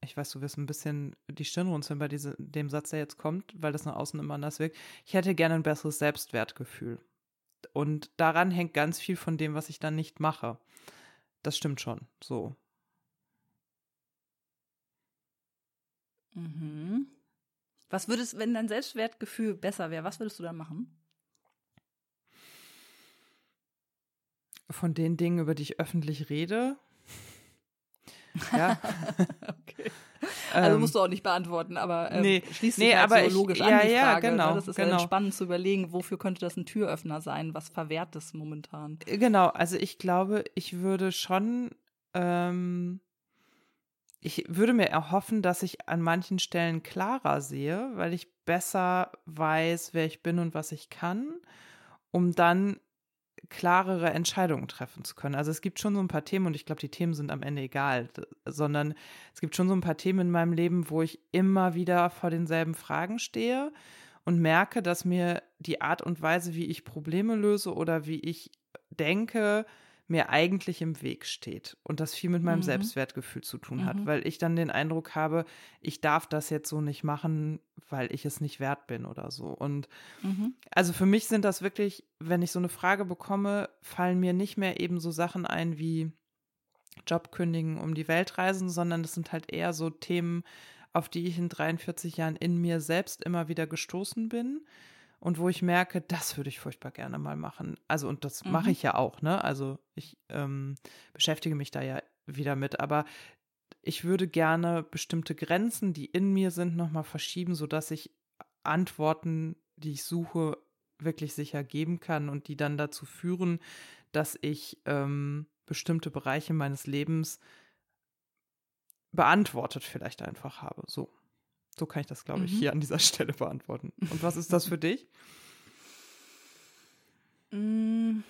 S2: ich weiß, du wirst ein bisschen die Stirn runzeln bei diese, dem Satz, der jetzt kommt, weil das nach außen immer anders wirkt. Ich hätte gerne ein besseres Selbstwertgefühl. Und daran hängt ganz viel von dem, was ich dann nicht mache. Das stimmt schon. So.
S1: Mhm. Was würdest, wenn dein Selbstwertgefühl besser wäre, was würdest du da machen?
S2: Von den Dingen, über die ich öffentlich rede. Ja.
S1: okay. Also musst du auch nicht beantworten, aber ähm,
S2: nee,
S1: schließt sich
S2: nee,
S1: halt
S2: aber
S1: so
S2: ich-
S1: logisch
S2: ja,
S1: an die
S2: ja,
S1: Frage.
S2: genau,
S1: ne? Das ist
S2: genau.
S1: ja spannend zu überlegen, wofür könnte das ein Türöffner sein, was verwehrt es momentan.
S2: Genau, also ich glaube, ich würde schon, ähm, ich würde mir erhoffen, dass ich an manchen Stellen klarer sehe, weil ich besser weiß, wer ich bin und was ich kann, um dann klarere Entscheidungen treffen zu können. Also es gibt schon so ein paar Themen und ich glaube, die Themen sind am Ende egal, sondern es gibt schon so ein paar Themen in meinem Leben, wo ich immer wieder vor denselben Fragen stehe und merke, dass mir die Art und Weise, wie ich Probleme löse oder wie ich denke, mir eigentlich im Weg steht und das viel mit meinem
S1: Mhm.
S2: Selbstwertgefühl zu tun hat,
S1: Mhm.
S2: weil ich dann den Eindruck habe, ich darf das jetzt so nicht machen, weil ich es nicht wert bin oder so. Und
S1: Mhm.
S2: also für mich sind das wirklich, wenn ich so eine Frage bekomme, fallen mir nicht mehr eben so Sachen ein wie Job kündigen, um die Welt reisen, sondern das sind halt eher so Themen, auf die ich in 43 Jahren in mir selbst immer wieder gestoßen bin und wo ich merke, das würde ich furchtbar gerne mal machen. Also und das mache
S1: Mhm.
S2: ich ja auch, ne? Also ich ähm, beschäftige mich da ja wieder mit, aber ich würde gerne bestimmte Grenzen, die in mir sind, nochmal verschieben, sodass ich Antworten, die ich suche, wirklich sicher geben kann und die dann dazu führen, dass ich ähm, bestimmte Bereiche meines Lebens beantwortet vielleicht einfach habe. So. So kann ich das, glaube ich,
S1: Mhm.
S2: hier an dieser Stelle beantworten. Und was ist das für dich?
S1: Mm,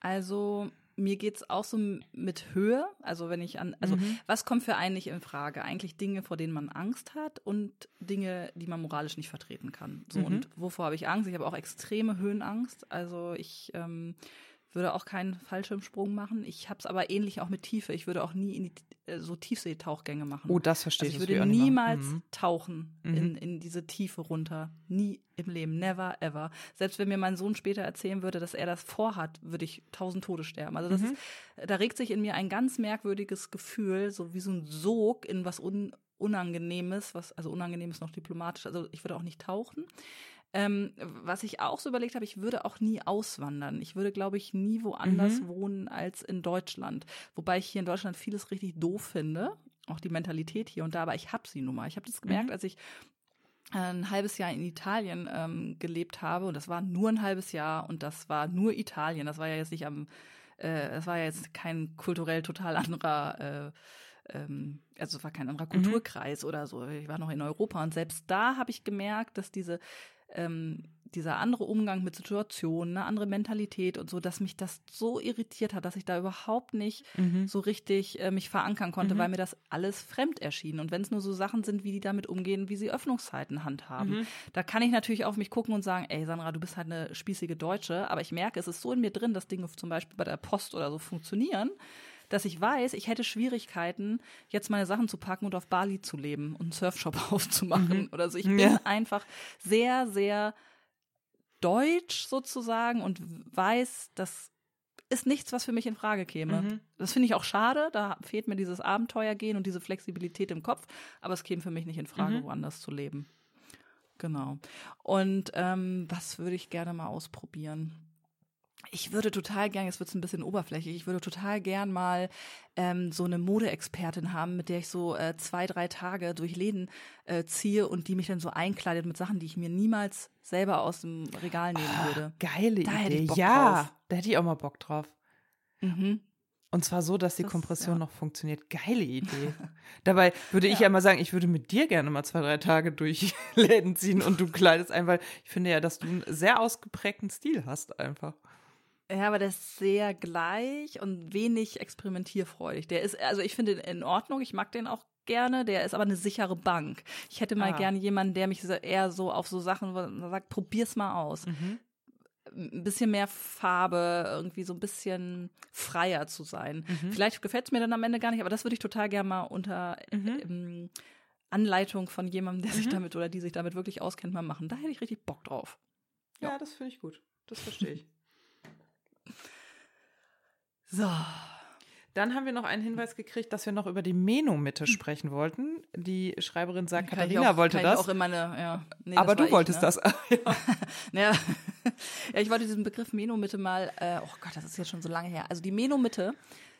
S1: Also mir geht's auch so mit Höhe. Also wenn ich an, also
S2: Mhm.
S1: was kommt für einen nicht in Frage? Eigentlich Dinge, vor denen man Angst hat und Dinge, die man moralisch nicht vertreten kann. So
S2: Mhm.
S1: und wovor habe ich Angst? Ich habe auch extreme Höhenangst. Also ich ähm, würde auch keinen Fallschirmsprung machen. Ich habe es aber ähnlich auch mit Tiefe. Ich würde auch nie in die, äh, so Tiefseetauchgänge machen.
S2: Oh, das verstehe
S1: Also ich
S2: das
S1: würde
S2: machen.
S1: niemals
S2: Mhm.
S1: tauchen
S2: Mhm.
S1: in, in diese Tiefe runter. Nie im Leben. Never, ever. Selbst wenn mir mein Sohn später erzählen würde, dass er das vorhat, würde ich tausend Tode sterben. Also das
S2: Mhm.
S1: ist, da regt sich in mir ein ganz merkwürdiges Gefühl, so wie so ein Sog in was un, Unangenehmes, was, also unangenehm ist noch diplomatisch. Also ich würde auch nicht tauchen. Ähm, was ich auch so überlegt habe, ich würde auch nie auswandern. Ich würde, glaube ich, nie woanders
S2: Mhm.
S1: wohnen als in Deutschland. Wobei ich hier in Deutschland vieles richtig doof finde. Auch die Mentalität hier und da, aber ich habe sie nun mal. Ich habe das gemerkt,
S2: Mhm.
S1: als ich ein halbes Jahr in Italien ähm, gelebt habe und das war nur ein halbes Jahr und das war nur Italien. Das war ja jetzt nicht am, äh, das war ja jetzt kein kulturell total anderer, äh, ähm, also es war kein anderer
S2: Mhm.
S1: Kulturkreis oder so. Ich war noch in Europa und selbst da habe ich gemerkt, dass diese ähm, dieser andere Umgang mit Situationen, eine andere Mentalität und so, dass mich das so irritiert hat, dass ich da überhaupt nicht
S2: Mhm.
S1: so richtig äh, mich verankern konnte,
S2: Mhm.
S1: weil mir das alles fremd erschien. Und wenn es nur so Sachen sind, wie die damit umgehen, wie sie Öffnungszeiten handhaben,
S2: Mhm.
S1: da kann ich natürlich auf mich gucken und sagen, ey Sandra, du bist halt eine spießige Deutsche, aber ich merke, es ist so in mir drin, dass Dinge zum Beispiel bei der Post oder so funktionieren, dass ich weiß, ich hätte Schwierigkeiten, jetzt meine Sachen zu packen und auf Bali zu leben und einen Surfshop aufzumachen
S2: Mhm.
S1: oder so. Ich bin
S2: Ja.
S1: einfach sehr, sehr deutsch sozusagen und weiß, das ist nichts, was für mich in Frage käme.
S2: Mhm.
S1: Das finde ich auch schade. Da fehlt mir dieses Abenteuergehen und diese Flexibilität im Kopf. Aber es käme für mich nicht in Frage,
S2: Mhm.
S1: woanders zu leben. Genau. Und ähm, was würde ich gerne mal ausprobieren? Ich würde total gern, jetzt wird es ein bisschen oberflächlich, ich würde total gern mal ähm, so eine Modeexpertin haben, mit der ich so äh, zwei, drei Tage durch Läden äh, ziehe und die mich dann so einkleidet mit Sachen, die ich mir niemals selber aus dem Regal nehmen würde.
S2: Geile
S1: Da hätte
S2: Idee.
S1: ich Bock
S2: ja,
S1: drauf.
S2: da hätte ich auch mal Bock drauf.
S1: Mhm.
S2: Und zwar so, dass die
S1: Das-
S2: Kompression
S1: ja.
S2: noch funktioniert. Geile Idee. Dabei würde ich
S1: Ja.
S2: ja mal sagen, ich würde mit dir gerne mal zwei, drei Tage durch Läden ziehen und du kleidest ein, weil ich finde ja, dass du einen sehr ausgeprägten Stil hast einfach.
S1: Ja, aber der ist sehr gleich und wenig experimentierfreudig. Der ist, also ich finde ihn in Ordnung, ich mag den auch gerne, der ist aber eine sichere Bank. Ich hätte mal
S2: Ah.
S1: gerne jemanden, der mich eher so auf so Sachen sagt, probier's mal aus.
S2: Mhm.
S1: ein bisschen mehr Farbe, irgendwie so ein bisschen freier zu sein.
S2: Mhm.
S1: Vielleicht gefällt es mir dann am Ende gar nicht, aber das würde ich total gerne mal unter
S2: Mhm.
S1: ähm, Anleitung von jemandem, der sich
S2: Mhm.
S1: damit oder die sich damit wirklich auskennt, mal machen. Da hätte ich richtig Bock drauf.
S2: Ja, das finde ich gut. Das verstehe ich.
S1: So.
S2: Dann haben wir noch einen Hinweis gekriegt, dass wir noch über die Menomitte sprechen wollten. Die Schreiberin sagt,
S1: Kann ich
S2: Katharina
S1: auch,
S2: wollte
S1: ich
S2: das.
S1: meine, ja. Nee,
S2: aber
S1: das
S2: du
S1: ich,
S2: wolltest
S1: ne?
S2: das.
S1: Naja, ja, ich wollte diesen Begriff Menomitte mal, äh, oh Gott, das ist jetzt schon so lange her. Also die Menomitte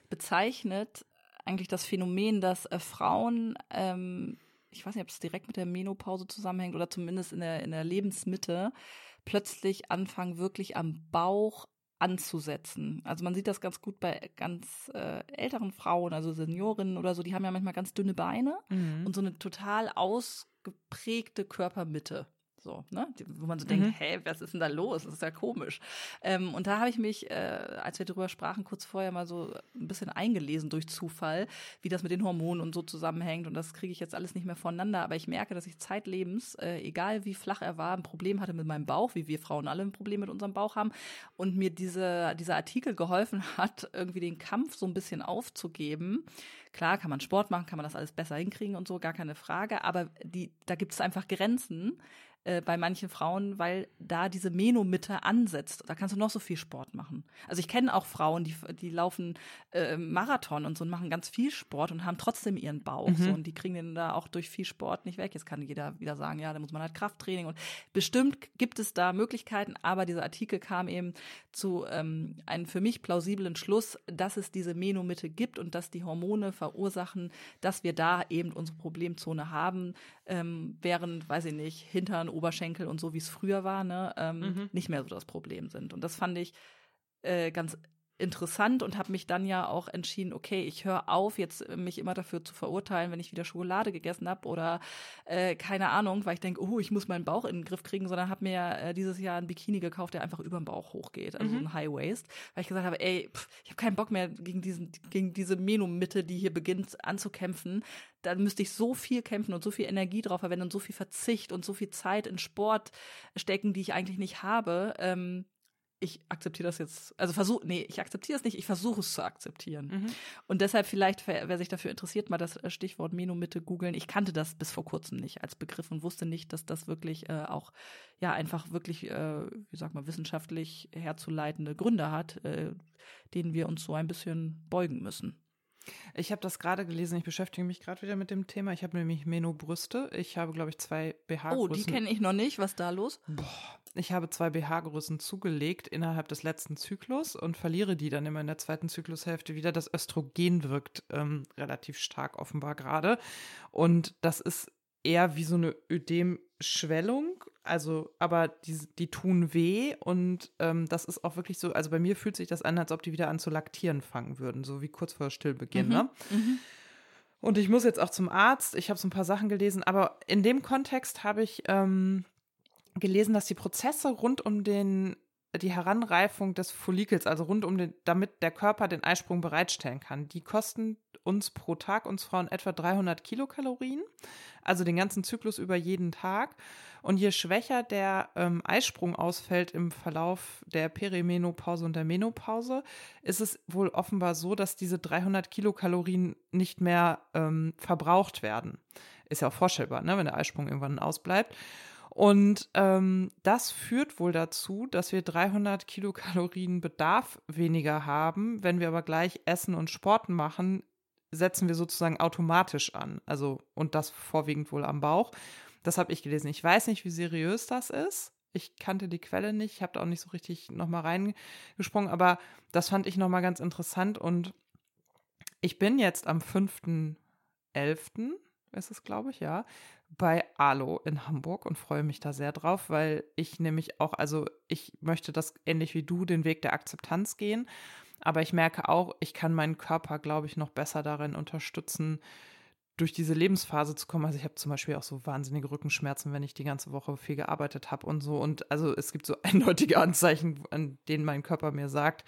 S1: bezeichnet eigentlich das Phänomen, dass äh, Frauen, ähm, ich weiß nicht, ob es direkt mit der Menopause zusammenhängt oder zumindest in der, in der Lebensmitte, plötzlich anfangen, wirklich am Bauch anzusetzen. Also man sieht das ganz gut bei ganz äh, älteren Frauen, also Seniorinnen oder so, die haben ja manchmal ganz dünne Beine
S2: Mhm.
S1: und so eine total ausgeprägte Körpermitte. So, ne? Wo man so denkt,
S2: Mhm.
S1: hä, was ist denn da los? Das ist ja komisch. Ähm, und da habe ich mich, äh, als wir drüber sprachen, kurz vorher mal so ein bisschen eingelesen durch Zufall, wie das mit den Hormonen und so zusammenhängt. Und das kriege ich jetzt alles nicht mehr voneinander. Aber ich merke, dass ich zeitlebens, äh, egal wie flach er war, ein Problem hatte mit meinem Bauch, wie wir Frauen alle ein Problem mit unserem Bauch haben. Und mir diese, dieser Artikel geholfen hat, irgendwie den Kampf so ein bisschen aufzugeben. Klar, kann man Sport machen, kann man das alles besser hinkriegen und so, gar keine Frage. Aber die, da gibt es einfach Grenzen äh, bei manchen Frauen, weil da diese Menomitte ansetzt. Da kannst du noch so viel Sport machen. Also ich kenne auch Frauen, die, die laufen äh, Marathon und so und machen ganz viel Sport und haben trotzdem ihren Bauch.
S2: Mhm.
S1: So, und die kriegen den da auch durch viel Sport nicht weg. Jetzt kann jeder wieder sagen, ja, da muss man halt Krafttraining und bestimmt gibt es da Möglichkeiten, aber dieser Artikel kam eben zu ähm, einem für mich plausiblen Schluss, dass es diese Menomitte gibt und dass die Hormone verursachen, dass wir da eben unsere Problemzone haben, ähm, während, weiß ich nicht, Hintern, Oberschenkel und so, wie es früher war, ne, ähm,
S2: Mhm.
S1: nicht mehr so das Problem sind. Und das fand ich äh, ganz interessant und habe mich dann ja auch entschieden, okay, ich höre auf, jetzt mich immer dafür zu verurteilen, wenn ich wieder Schokolade gegessen habe oder äh, keine Ahnung, weil ich denke, oh, ich muss meinen Bauch in den Griff kriegen, sondern habe mir äh, dieses Jahr ein Bikini gekauft, der einfach über den Bauch hochgeht, also
S2: Mhm.
S1: ein High Waist, weil ich gesagt habe, ey, pff, ich habe keinen Bock mehr gegen diesen gegen diese Menomitte, die hier beginnt anzukämpfen. Dann müsste ich so viel kämpfen und so viel Energie drauf verwenden und so viel Verzicht und so viel Zeit in Sport stecken, die ich eigentlich nicht habe. Ähm, ich akzeptiere das jetzt, also versuche, nee, ich akzeptiere es nicht, ich versuche es zu akzeptieren.
S2: Mhm.
S1: Und deshalb vielleicht, wer, wer sich dafür interessiert, mal das äh, Stichwort Menomitte googeln. Ich kannte das bis vor kurzem nicht als Begriff und wusste nicht, dass das wirklich äh, auch, ja, einfach wirklich, äh, wie sagt man, wissenschaftlich herzuleitende Gründe hat, äh, denen wir uns so ein bisschen beugen müssen.
S2: Ich habe das gerade gelesen. Ich beschäftige mich gerade wieder mit dem Thema. Ich habe nämlich Meno-Brüste. Ich habe, glaube ich, zwei BH-Größen.
S1: Oh, die kenne ich noch nicht. Was ist da los?
S2: Ich habe zwei BH-Größen zugelegt innerhalb des letzten Zyklus und verliere die dann immer in der zweiten Zyklushälfte wieder. Das Östrogen wirkt ähm, relativ stark offenbar gerade. Und das ist eher wie so eine Ödemschwellung. Also, aber die, die tun weh und ähm, das ist auch wirklich so, also bei mir fühlt sich das an, als ob die wieder an zu laktieren fangen würden, so wie kurz vor Stillbeginn.
S1: Mhm.
S2: Ne?
S1: Mhm.
S2: Und ich muss jetzt auch zum Arzt. Ich habe so ein paar Sachen gelesen, aber in dem Kontext habe ich ähm, gelesen, dass die Prozesse rund um den die Heranreifung des Follikels, also rund um den, damit der Körper den Eisprung bereitstellen kann, die kosten uns pro Tag, uns Frauen, etwa 300 Kilokalorien, also den ganzen Zyklus über jeden Tag. Und je schwächer der ähm, Eisprung ausfällt im Verlauf der Perimenopause und der Menopause, ist es wohl offenbar so, dass diese 300 Kilokalorien nicht mehr ähm, verbraucht werden. Ist ja auch vorstellbar, ne, wenn der Eisprung irgendwann ausbleibt. Und ähm, das führt wohl dazu, dass wir 300 Kilokalorien Bedarf weniger haben. Wenn wir aber gleich Essen und Sport machen, setzen wir sozusagen automatisch an. Also, und das vorwiegend wohl am Bauch. Das habe ich gelesen. Ich weiß nicht, wie seriös das ist. Ich kannte die Quelle nicht. Ich habe da auch nicht so richtig nochmal reingesprungen. Aber das fand ich nochmal ganz interessant. Und ich bin jetzt am 5.11., ist es, glaube ich, ja, bei Alo in Hamburg und freue mich da sehr drauf, weil ich nämlich auch, also ich möchte das ähnlich wie du den Weg der Akzeptanz gehen, aber ich merke auch, ich kann meinen Körper, glaube ich, noch besser darin unterstützen, durch diese Lebensphase zu kommen. Also ich habe zum Beispiel auch so wahnsinnige Rückenschmerzen, wenn ich die ganze Woche viel gearbeitet habe und so. Und also es gibt so eindeutige Anzeichen, an denen mein Körper mir sagt,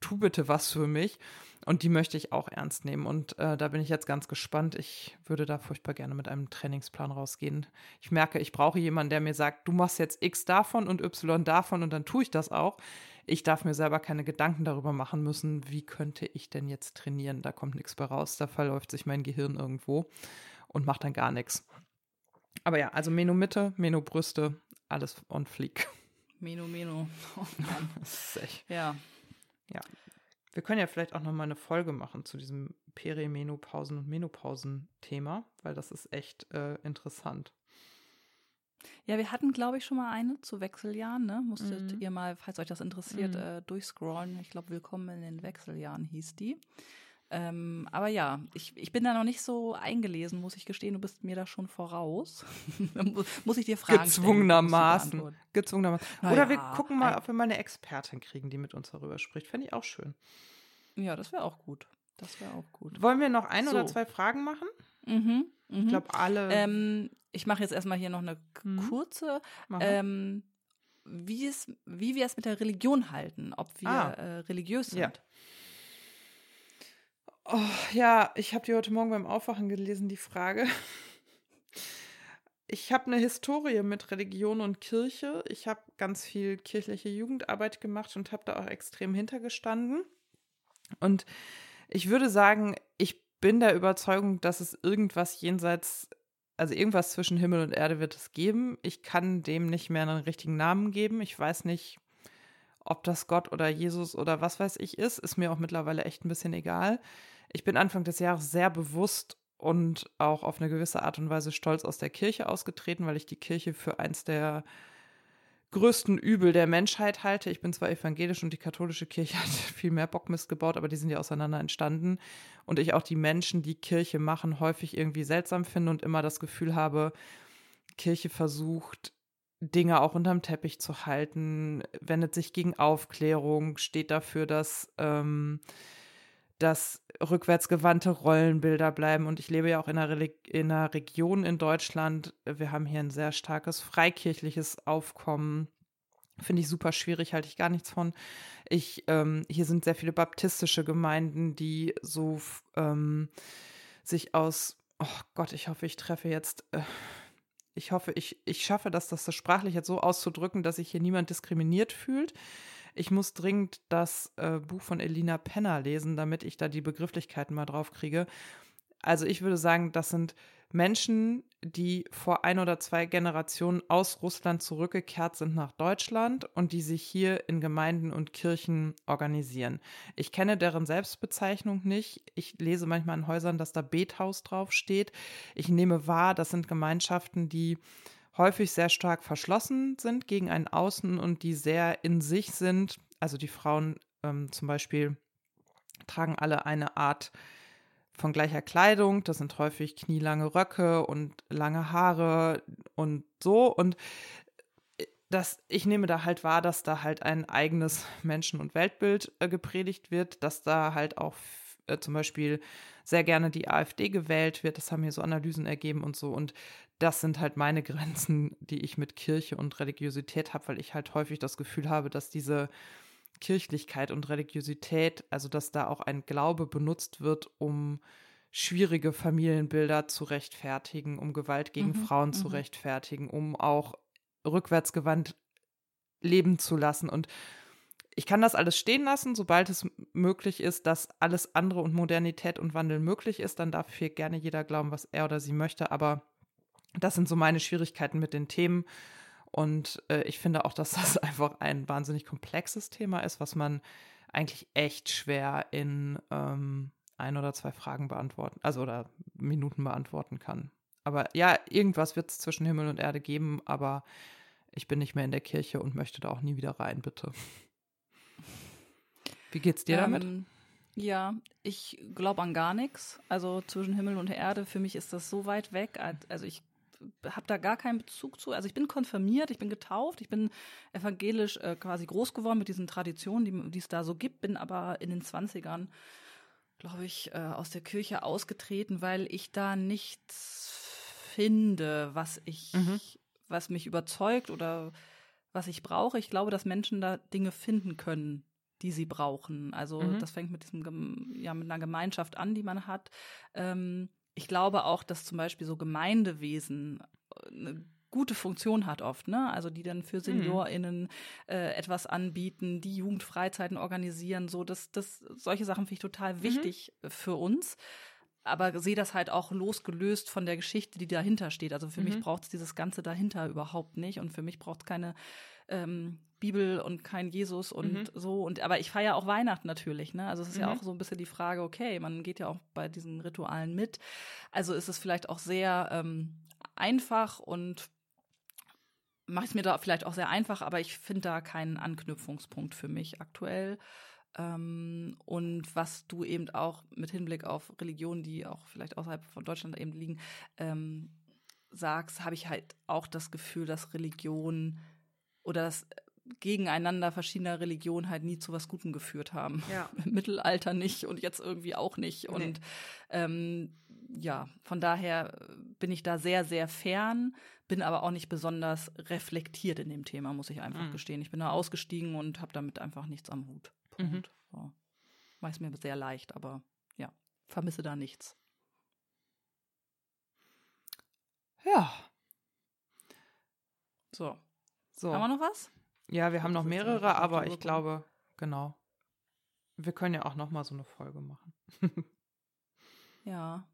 S2: tu bitte was für mich. Und die möchte ich auch ernst nehmen. Und äh, da bin ich jetzt ganz gespannt. Ich würde da furchtbar gerne mit einem Trainingsplan rausgehen. Ich merke, ich brauche jemanden, der mir sagt, du machst jetzt X davon und Y davon und dann tue ich das auch. Ich darf mir selber keine Gedanken darüber machen müssen, wie könnte ich denn jetzt trainieren. Da kommt nichts bei raus. Da verläuft sich mein Gehirn irgendwo und macht dann gar nichts. Aber ja, also Meno Mitte, Meno Brüste, alles on fleek.
S1: Meno, Meno. Oh Mann.
S2: ja. Ja. Wir können ja vielleicht auch noch mal eine Folge machen zu diesem Perimenopausen- und Menopausen-Thema, weil das ist echt äh, interessant.
S1: Ja, wir hatten, glaube ich, schon mal eine zu Wechseljahren. Ne? Musstet mhm. ihr mal, falls euch das interessiert, mhm. äh, durchscrollen. Ich glaube, Willkommen in den Wechseljahren hieß die. Ähm, aber ja, ich, ich bin da noch nicht so eingelesen, muss ich gestehen. Du bist mir da schon voraus. muss ich dir fragen.
S2: Gezwungenermaßen. Gezwungenermaßen. Naja, Oder wir gucken mal, ob wir mal eine Expertin kriegen, die mit uns darüber spricht. Fände ich auch schön.
S1: Ja, das wäre auch gut. Das wäre auch gut.
S2: Wollen wir noch ein so. oder zwei Fragen machen?
S1: Mhm.
S2: mhm. Ich glaube, alle.
S1: Ähm, ich mache jetzt erstmal hier noch eine mhm. kurze. Ähm, wie, es, wie wir es mit der Religion halten, ob wir ah. äh, religiös sind.
S2: Ja. Oh, ja, ich habe die heute Morgen beim Aufwachen gelesen, die Frage. Ich habe eine Historie mit Religion und Kirche. Ich habe ganz viel kirchliche Jugendarbeit gemacht und habe da auch extrem hintergestanden. Und ich würde sagen, ich bin der Überzeugung, dass es irgendwas jenseits, also irgendwas zwischen Himmel und Erde wird es geben. Ich kann dem nicht mehr einen richtigen Namen geben. Ich weiß nicht, ob das Gott oder Jesus oder was weiß ich ist. Ist mir auch mittlerweile echt ein bisschen egal. Ich bin Anfang des Jahres sehr bewusst und auch auf eine gewisse Art und Weise stolz aus der Kirche ausgetreten, weil ich die Kirche für eins der größten Übel der Menschheit halte. Ich bin zwar evangelisch und die katholische Kirche hat viel mehr Bockmist gebaut, aber die sind ja auseinander entstanden. Und ich auch die Menschen, die Kirche machen, häufig irgendwie seltsam finde und immer das Gefühl habe, Kirche versucht, Dinge auch unterm Teppich zu halten, wendet sich gegen Aufklärung, steht dafür, dass ähm, dass rückwärtsgewandte Rollenbilder bleiben. Und ich lebe ja auch in einer, in einer Region in Deutschland. Wir haben hier ein sehr starkes freikirchliches Aufkommen. Finde ich super schwierig, halte ich gar nichts von. Ich, ähm, hier sind sehr viele baptistische Gemeinden, die so ähm, sich aus, oh Gott, ich hoffe, ich treffe jetzt, äh, ich hoffe, ich, ich schaffe das, das sprachlich jetzt so auszudrücken, dass sich hier niemand diskriminiert fühlt. Ich muss dringend das äh, Buch von Elina Penner lesen, damit ich da die Begrifflichkeiten mal drauf kriege. Also ich würde sagen, das sind Menschen, die vor ein oder zwei Generationen aus Russland zurückgekehrt sind nach Deutschland und die sich hier in Gemeinden und Kirchen organisieren. Ich kenne deren Selbstbezeichnung nicht. Ich lese manchmal in Häusern, dass da Bethaus draufsteht. Ich nehme wahr, das sind Gemeinschaften, die häufig sehr stark verschlossen sind gegen ein Außen und die sehr in sich sind. Also die Frauen ähm, zum Beispiel tragen alle eine Art von gleicher Kleidung. Das sind häufig knielange Röcke und lange Haare und so. Und äh, das, ich nehme da halt wahr, dass da halt ein eigenes Menschen- und Weltbild äh, gepredigt wird, dass da halt auch äh, zum Beispiel sehr gerne die AfD gewählt wird. Das haben hier so Analysen ergeben und so. Und das sind halt meine Grenzen, die ich mit Kirche und Religiosität habe, weil ich halt häufig das Gefühl habe, dass diese Kirchlichkeit und Religiosität, also dass da auch ein Glaube benutzt wird, um schwierige Familienbilder zu rechtfertigen, um Gewalt gegen mhm, Frauen zu mhm. rechtfertigen, um auch rückwärtsgewandt leben zu lassen. Und ich kann das alles stehen lassen, sobald es möglich ist, dass alles andere und Modernität und Wandel möglich ist, dann darf hier gerne jeder glauben, was er oder sie möchte, aber das sind so meine Schwierigkeiten mit den Themen. Und äh, ich finde auch, dass das einfach ein wahnsinnig komplexes Thema ist, was man eigentlich echt schwer in ähm, ein oder zwei Fragen beantworten, also oder Minuten beantworten kann. Aber ja, irgendwas wird es zwischen Himmel und Erde geben, aber ich bin nicht mehr in der Kirche und möchte da auch nie wieder rein, bitte. Wie geht's dir ähm, damit?
S1: Ja, ich glaube an gar nichts. Also zwischen Himmel und Erde, für mich ist das so weit weg. Also ich habe da gar keinen Bezug zu. Also ich bin konfirmiert, ich bin getauft, ich bin evangelisch äh, quasi groß geworden mit diesen Traditionen, die, es da so gibt, bin aber in den 20ern, glaube ich, äh, aus der Kirche ausgetreten, weil ich da nichts finde, was ich, mhm. was mich überzeugt oder was ich brauche. Ich glaube, dass Menschen da Dinge finden können, die sie brauchen. Also
S2: Mhm.
S1: das fängt mit diesem, ja, mit einer Gemeinschaft an, die man hat. Ähm, ich glaube auch, dass zum Beispiel so Gemeindewesen äh, eine gute Funktion hat oft, ne? Also die dann für SeniorInnen äh, etwas anbieten, die Jugendfreizeiten organisieren, so das, das, solche Sachen finde ich total wichtig für uns. Aber sehe das halt auch losgelöst von der Geschichte, die dahinter steht. Also für mich
S2: Mhm.
S1: braucht es dieses Ganze dahinter überhaupt nicht. Und für mich braucht es keine ähm, Bibel und kein Jesus und
S2: Mhm.
S1: so. Und aber ich feiere auch Weihnachten natürlich, ne? Also es ist ja
S2: Mhm.
S1: auch so ein bisschen die Frage, okay, man geht ja auch bei diesen Ritualen mit. Also ist es vielleicht auch sehr ähm, einfach und mache es mir da vielleicht auch sehr einfach, aber ich finde da keinen Anknüpfungspunkt für mich aktuell. Ähm, und was du eben auch mit Hinblick auf Religionen, die auch vielleicht außerhalb von Deutschland eben liegen, ähm, sagst, habe ich halt auch das Gefühl, dass Religion oder das Gegeneinander verschiedener Religionen halt nie zu was Gutem geführt haben.
S2: Ja.
S1: Im Mittelalter nicht und jetzt irgendwie auch nicht. Und ähm, ja, von daher bin ich da sehr, sehr fern, bin aber auch nicht besonders reflektiert in dem Thema, muss ich einfach
S2: Mhm.
S1: gestehen. Ich bin da ausgestiegen und habe damit einfach nichts am Hut. Punkt. So. Weiß mir sehr leicht, aber ja, vermisse da nichts.
S2: Ja.
S1: So.
S2: So.
S1: Haben wir noch was?
S2: Ja, wir haben noch mehrere, aber ich glaube, genau. Wir können ja auch noch mal so eine Folge machen.
S1: Ja.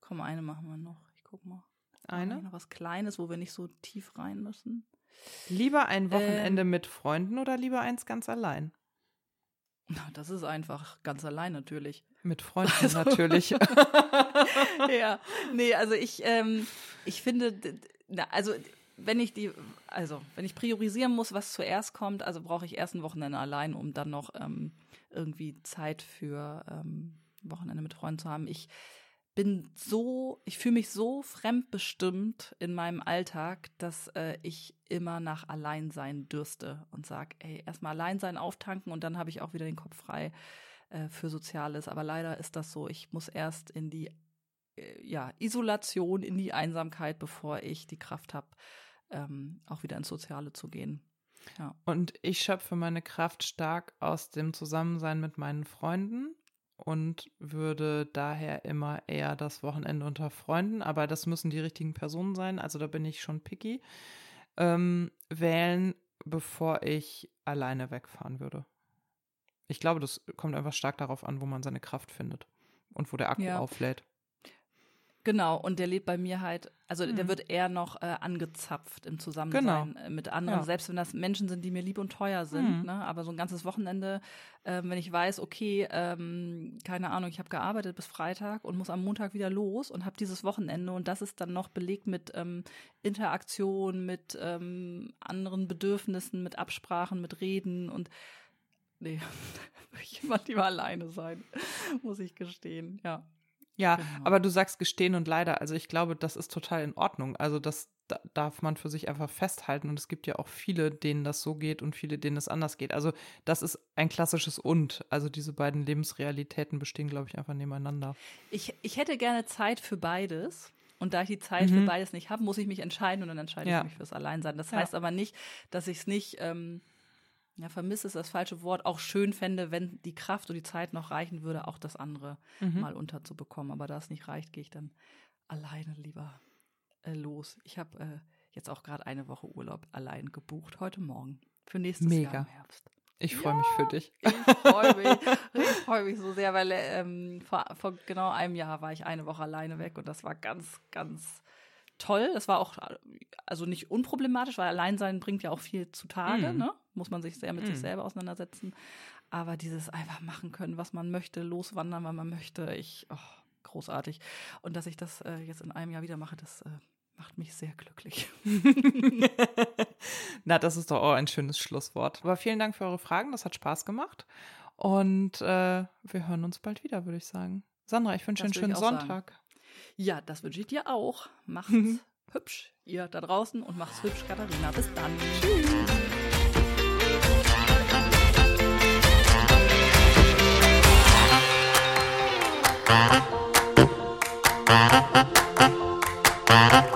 S1: Komm, eine machen wir noch. Ich guck mal.
S2: Eine?
S1: Noch was Kleines, wo wir nicht so tief rein müssen.
S2: Lieber ein Wochenende
S1: Ähm.
S2: mit Freunden oder lieber eins ganz allein?
S1: Na, Das ist einfach ganz allein natürlich.
S2: Mit Freunden
S1: Also-
S2: natürlich.
S1: ja, nee, also ich, ähm, ich finde, also wenn ich die, also wenn ich priorisieren muss, was zuerst kommt, also brauche ich erst ein Wochenende allein, um dann noch ähm, irgendwie Zeit für ähm, Wochenende mit Freunden zu haben. Ich bin so, ich fühle mich so fremdbestimmt in meinem Alltag, dass äh, ich immer nach Alleinsein dürste und sag, ey, erstmal Alleinsein auftanken und dann habe ich auch wieder den Kopf frei äh, für Soziales. Aber leider ist das so, ich muss erst in die äh, ja, Isolation, in die Einsamkeit, bevor ich die Kraft habe, ähm, auch wieder ins Soziale zu gehen.
S2: Und ich schöpfe meine Kraft stark aus dem Zusammensein mit meinen Freunden und würde daher immer eher das Wochenende unter Freunden, aber das müssen die richtigen Personen sein, also da bin ich schon picky, ähm, wählen, bevor ich alleine wegfahren würde. Ich glaube, das kommt einfach stark darauf an, wo man seine Kraft findet und wo der Akku
S1: Ja.
S2: auflädt.
S1: Genau, und der lebt bei mir halt, also der
S2: Mhm.
S1: wird eher noch äh, angezapft im Zusammensein äh, mit anderen,
S2: Ja.
S1: selbst wenn das Menschen sind, die mir lieb und teuer sind.
S2: Mhm.
S1: Ne? Aber so ein ganzes Wochenende, ähm, wenn ich weiß, okay, ähm, keine Ahnung, ich habe gearbeitet bis Freitag und muss am Montag wieder los und habe dieses Wochenende und das ist dann noch belegt mit ähm, Interaktion, mit ähm, anderen Bedürfnissen, mit Absprachen, mit Reden und nee, will ich immer lieber alleine sein, muss ich gestehen, ja.
S2: Ja,
S1: Genau.
S2: aber du sagst gestehen und leider. Also ich glaube, das ist total in Ordnung. Also das da darf man für sich einfach festhalten. Und es gibt ja auch viele, denen das so geht und viele, denen es anders geht. Also das ist ein klassisches Und. Also diese beiden Lebensrealitäten bestehen, glaube ich, einfach nebeneinander.
S1: Ich, ich hätte gerne Zeit für beides. Und da ich die Zeit für
S2: Mhm.
S1: beides nicht habe, muss ich mich entscheiden und dann entscheide
S2: Ja.
S1: ich mich fürs Alleinsein. Das
S2: Ja.
S1: heißt aber nicht, dass ich es nicht, ähm, ja, vermisse ist das falsche Wort, auch schön fände, wenn die Kraft und die Zeit noch reichen würde, auch das andere
S2: Mhm.
S1: mal unterzubekommen. Aber da es nicht reicht, gehe ich dann alleine lieber äh, los. Ich habe äh, jetzt auch gerade eine Woche Urlaub allein gebucht, heute Morgen, für nächstes
S2: Mega.
S1: Jahr im Herbst.
S2: Ich freue mich für dich.
S1: Ich freue mich, ich freue mich so sehr, weil ähm, vor, vor genau einem Jahr war ich eine Woche alleine weg und das war ganz, ganz toll. Das war auch also nicht unproblematisch, weil Alleinsein bringt ja auch viel zutage,
S2: Mm.
S1: ne? Muss man sich sehr mit
S2: Mm.
S1: sich selber auseinandersetzen. Aber dieses einfach machen können, was man möchte, loswandern, wann man möchte, ich, oh, großartig. Und dass ich das äh, jetzt in einem Jahr wieder mache, das äh, macht mich sehr glücklich.
S2: Na, das ist doch auch ein schönes Schlusswort. Aber vielen Dank für eure Fragen. Das hat Spaß gemacht. Und äh, wir hören uns bald wieder, würde ich sagen. Sandra, ich wünsche einen schönen
S1: sagen.
S2: Sonntag.
S1: Ja, das wünsche ich dir auch. Macht's hübsch, ihr da draußen, und macht's hübsch, Katharina. Bis dann. Tschüss. Thank you.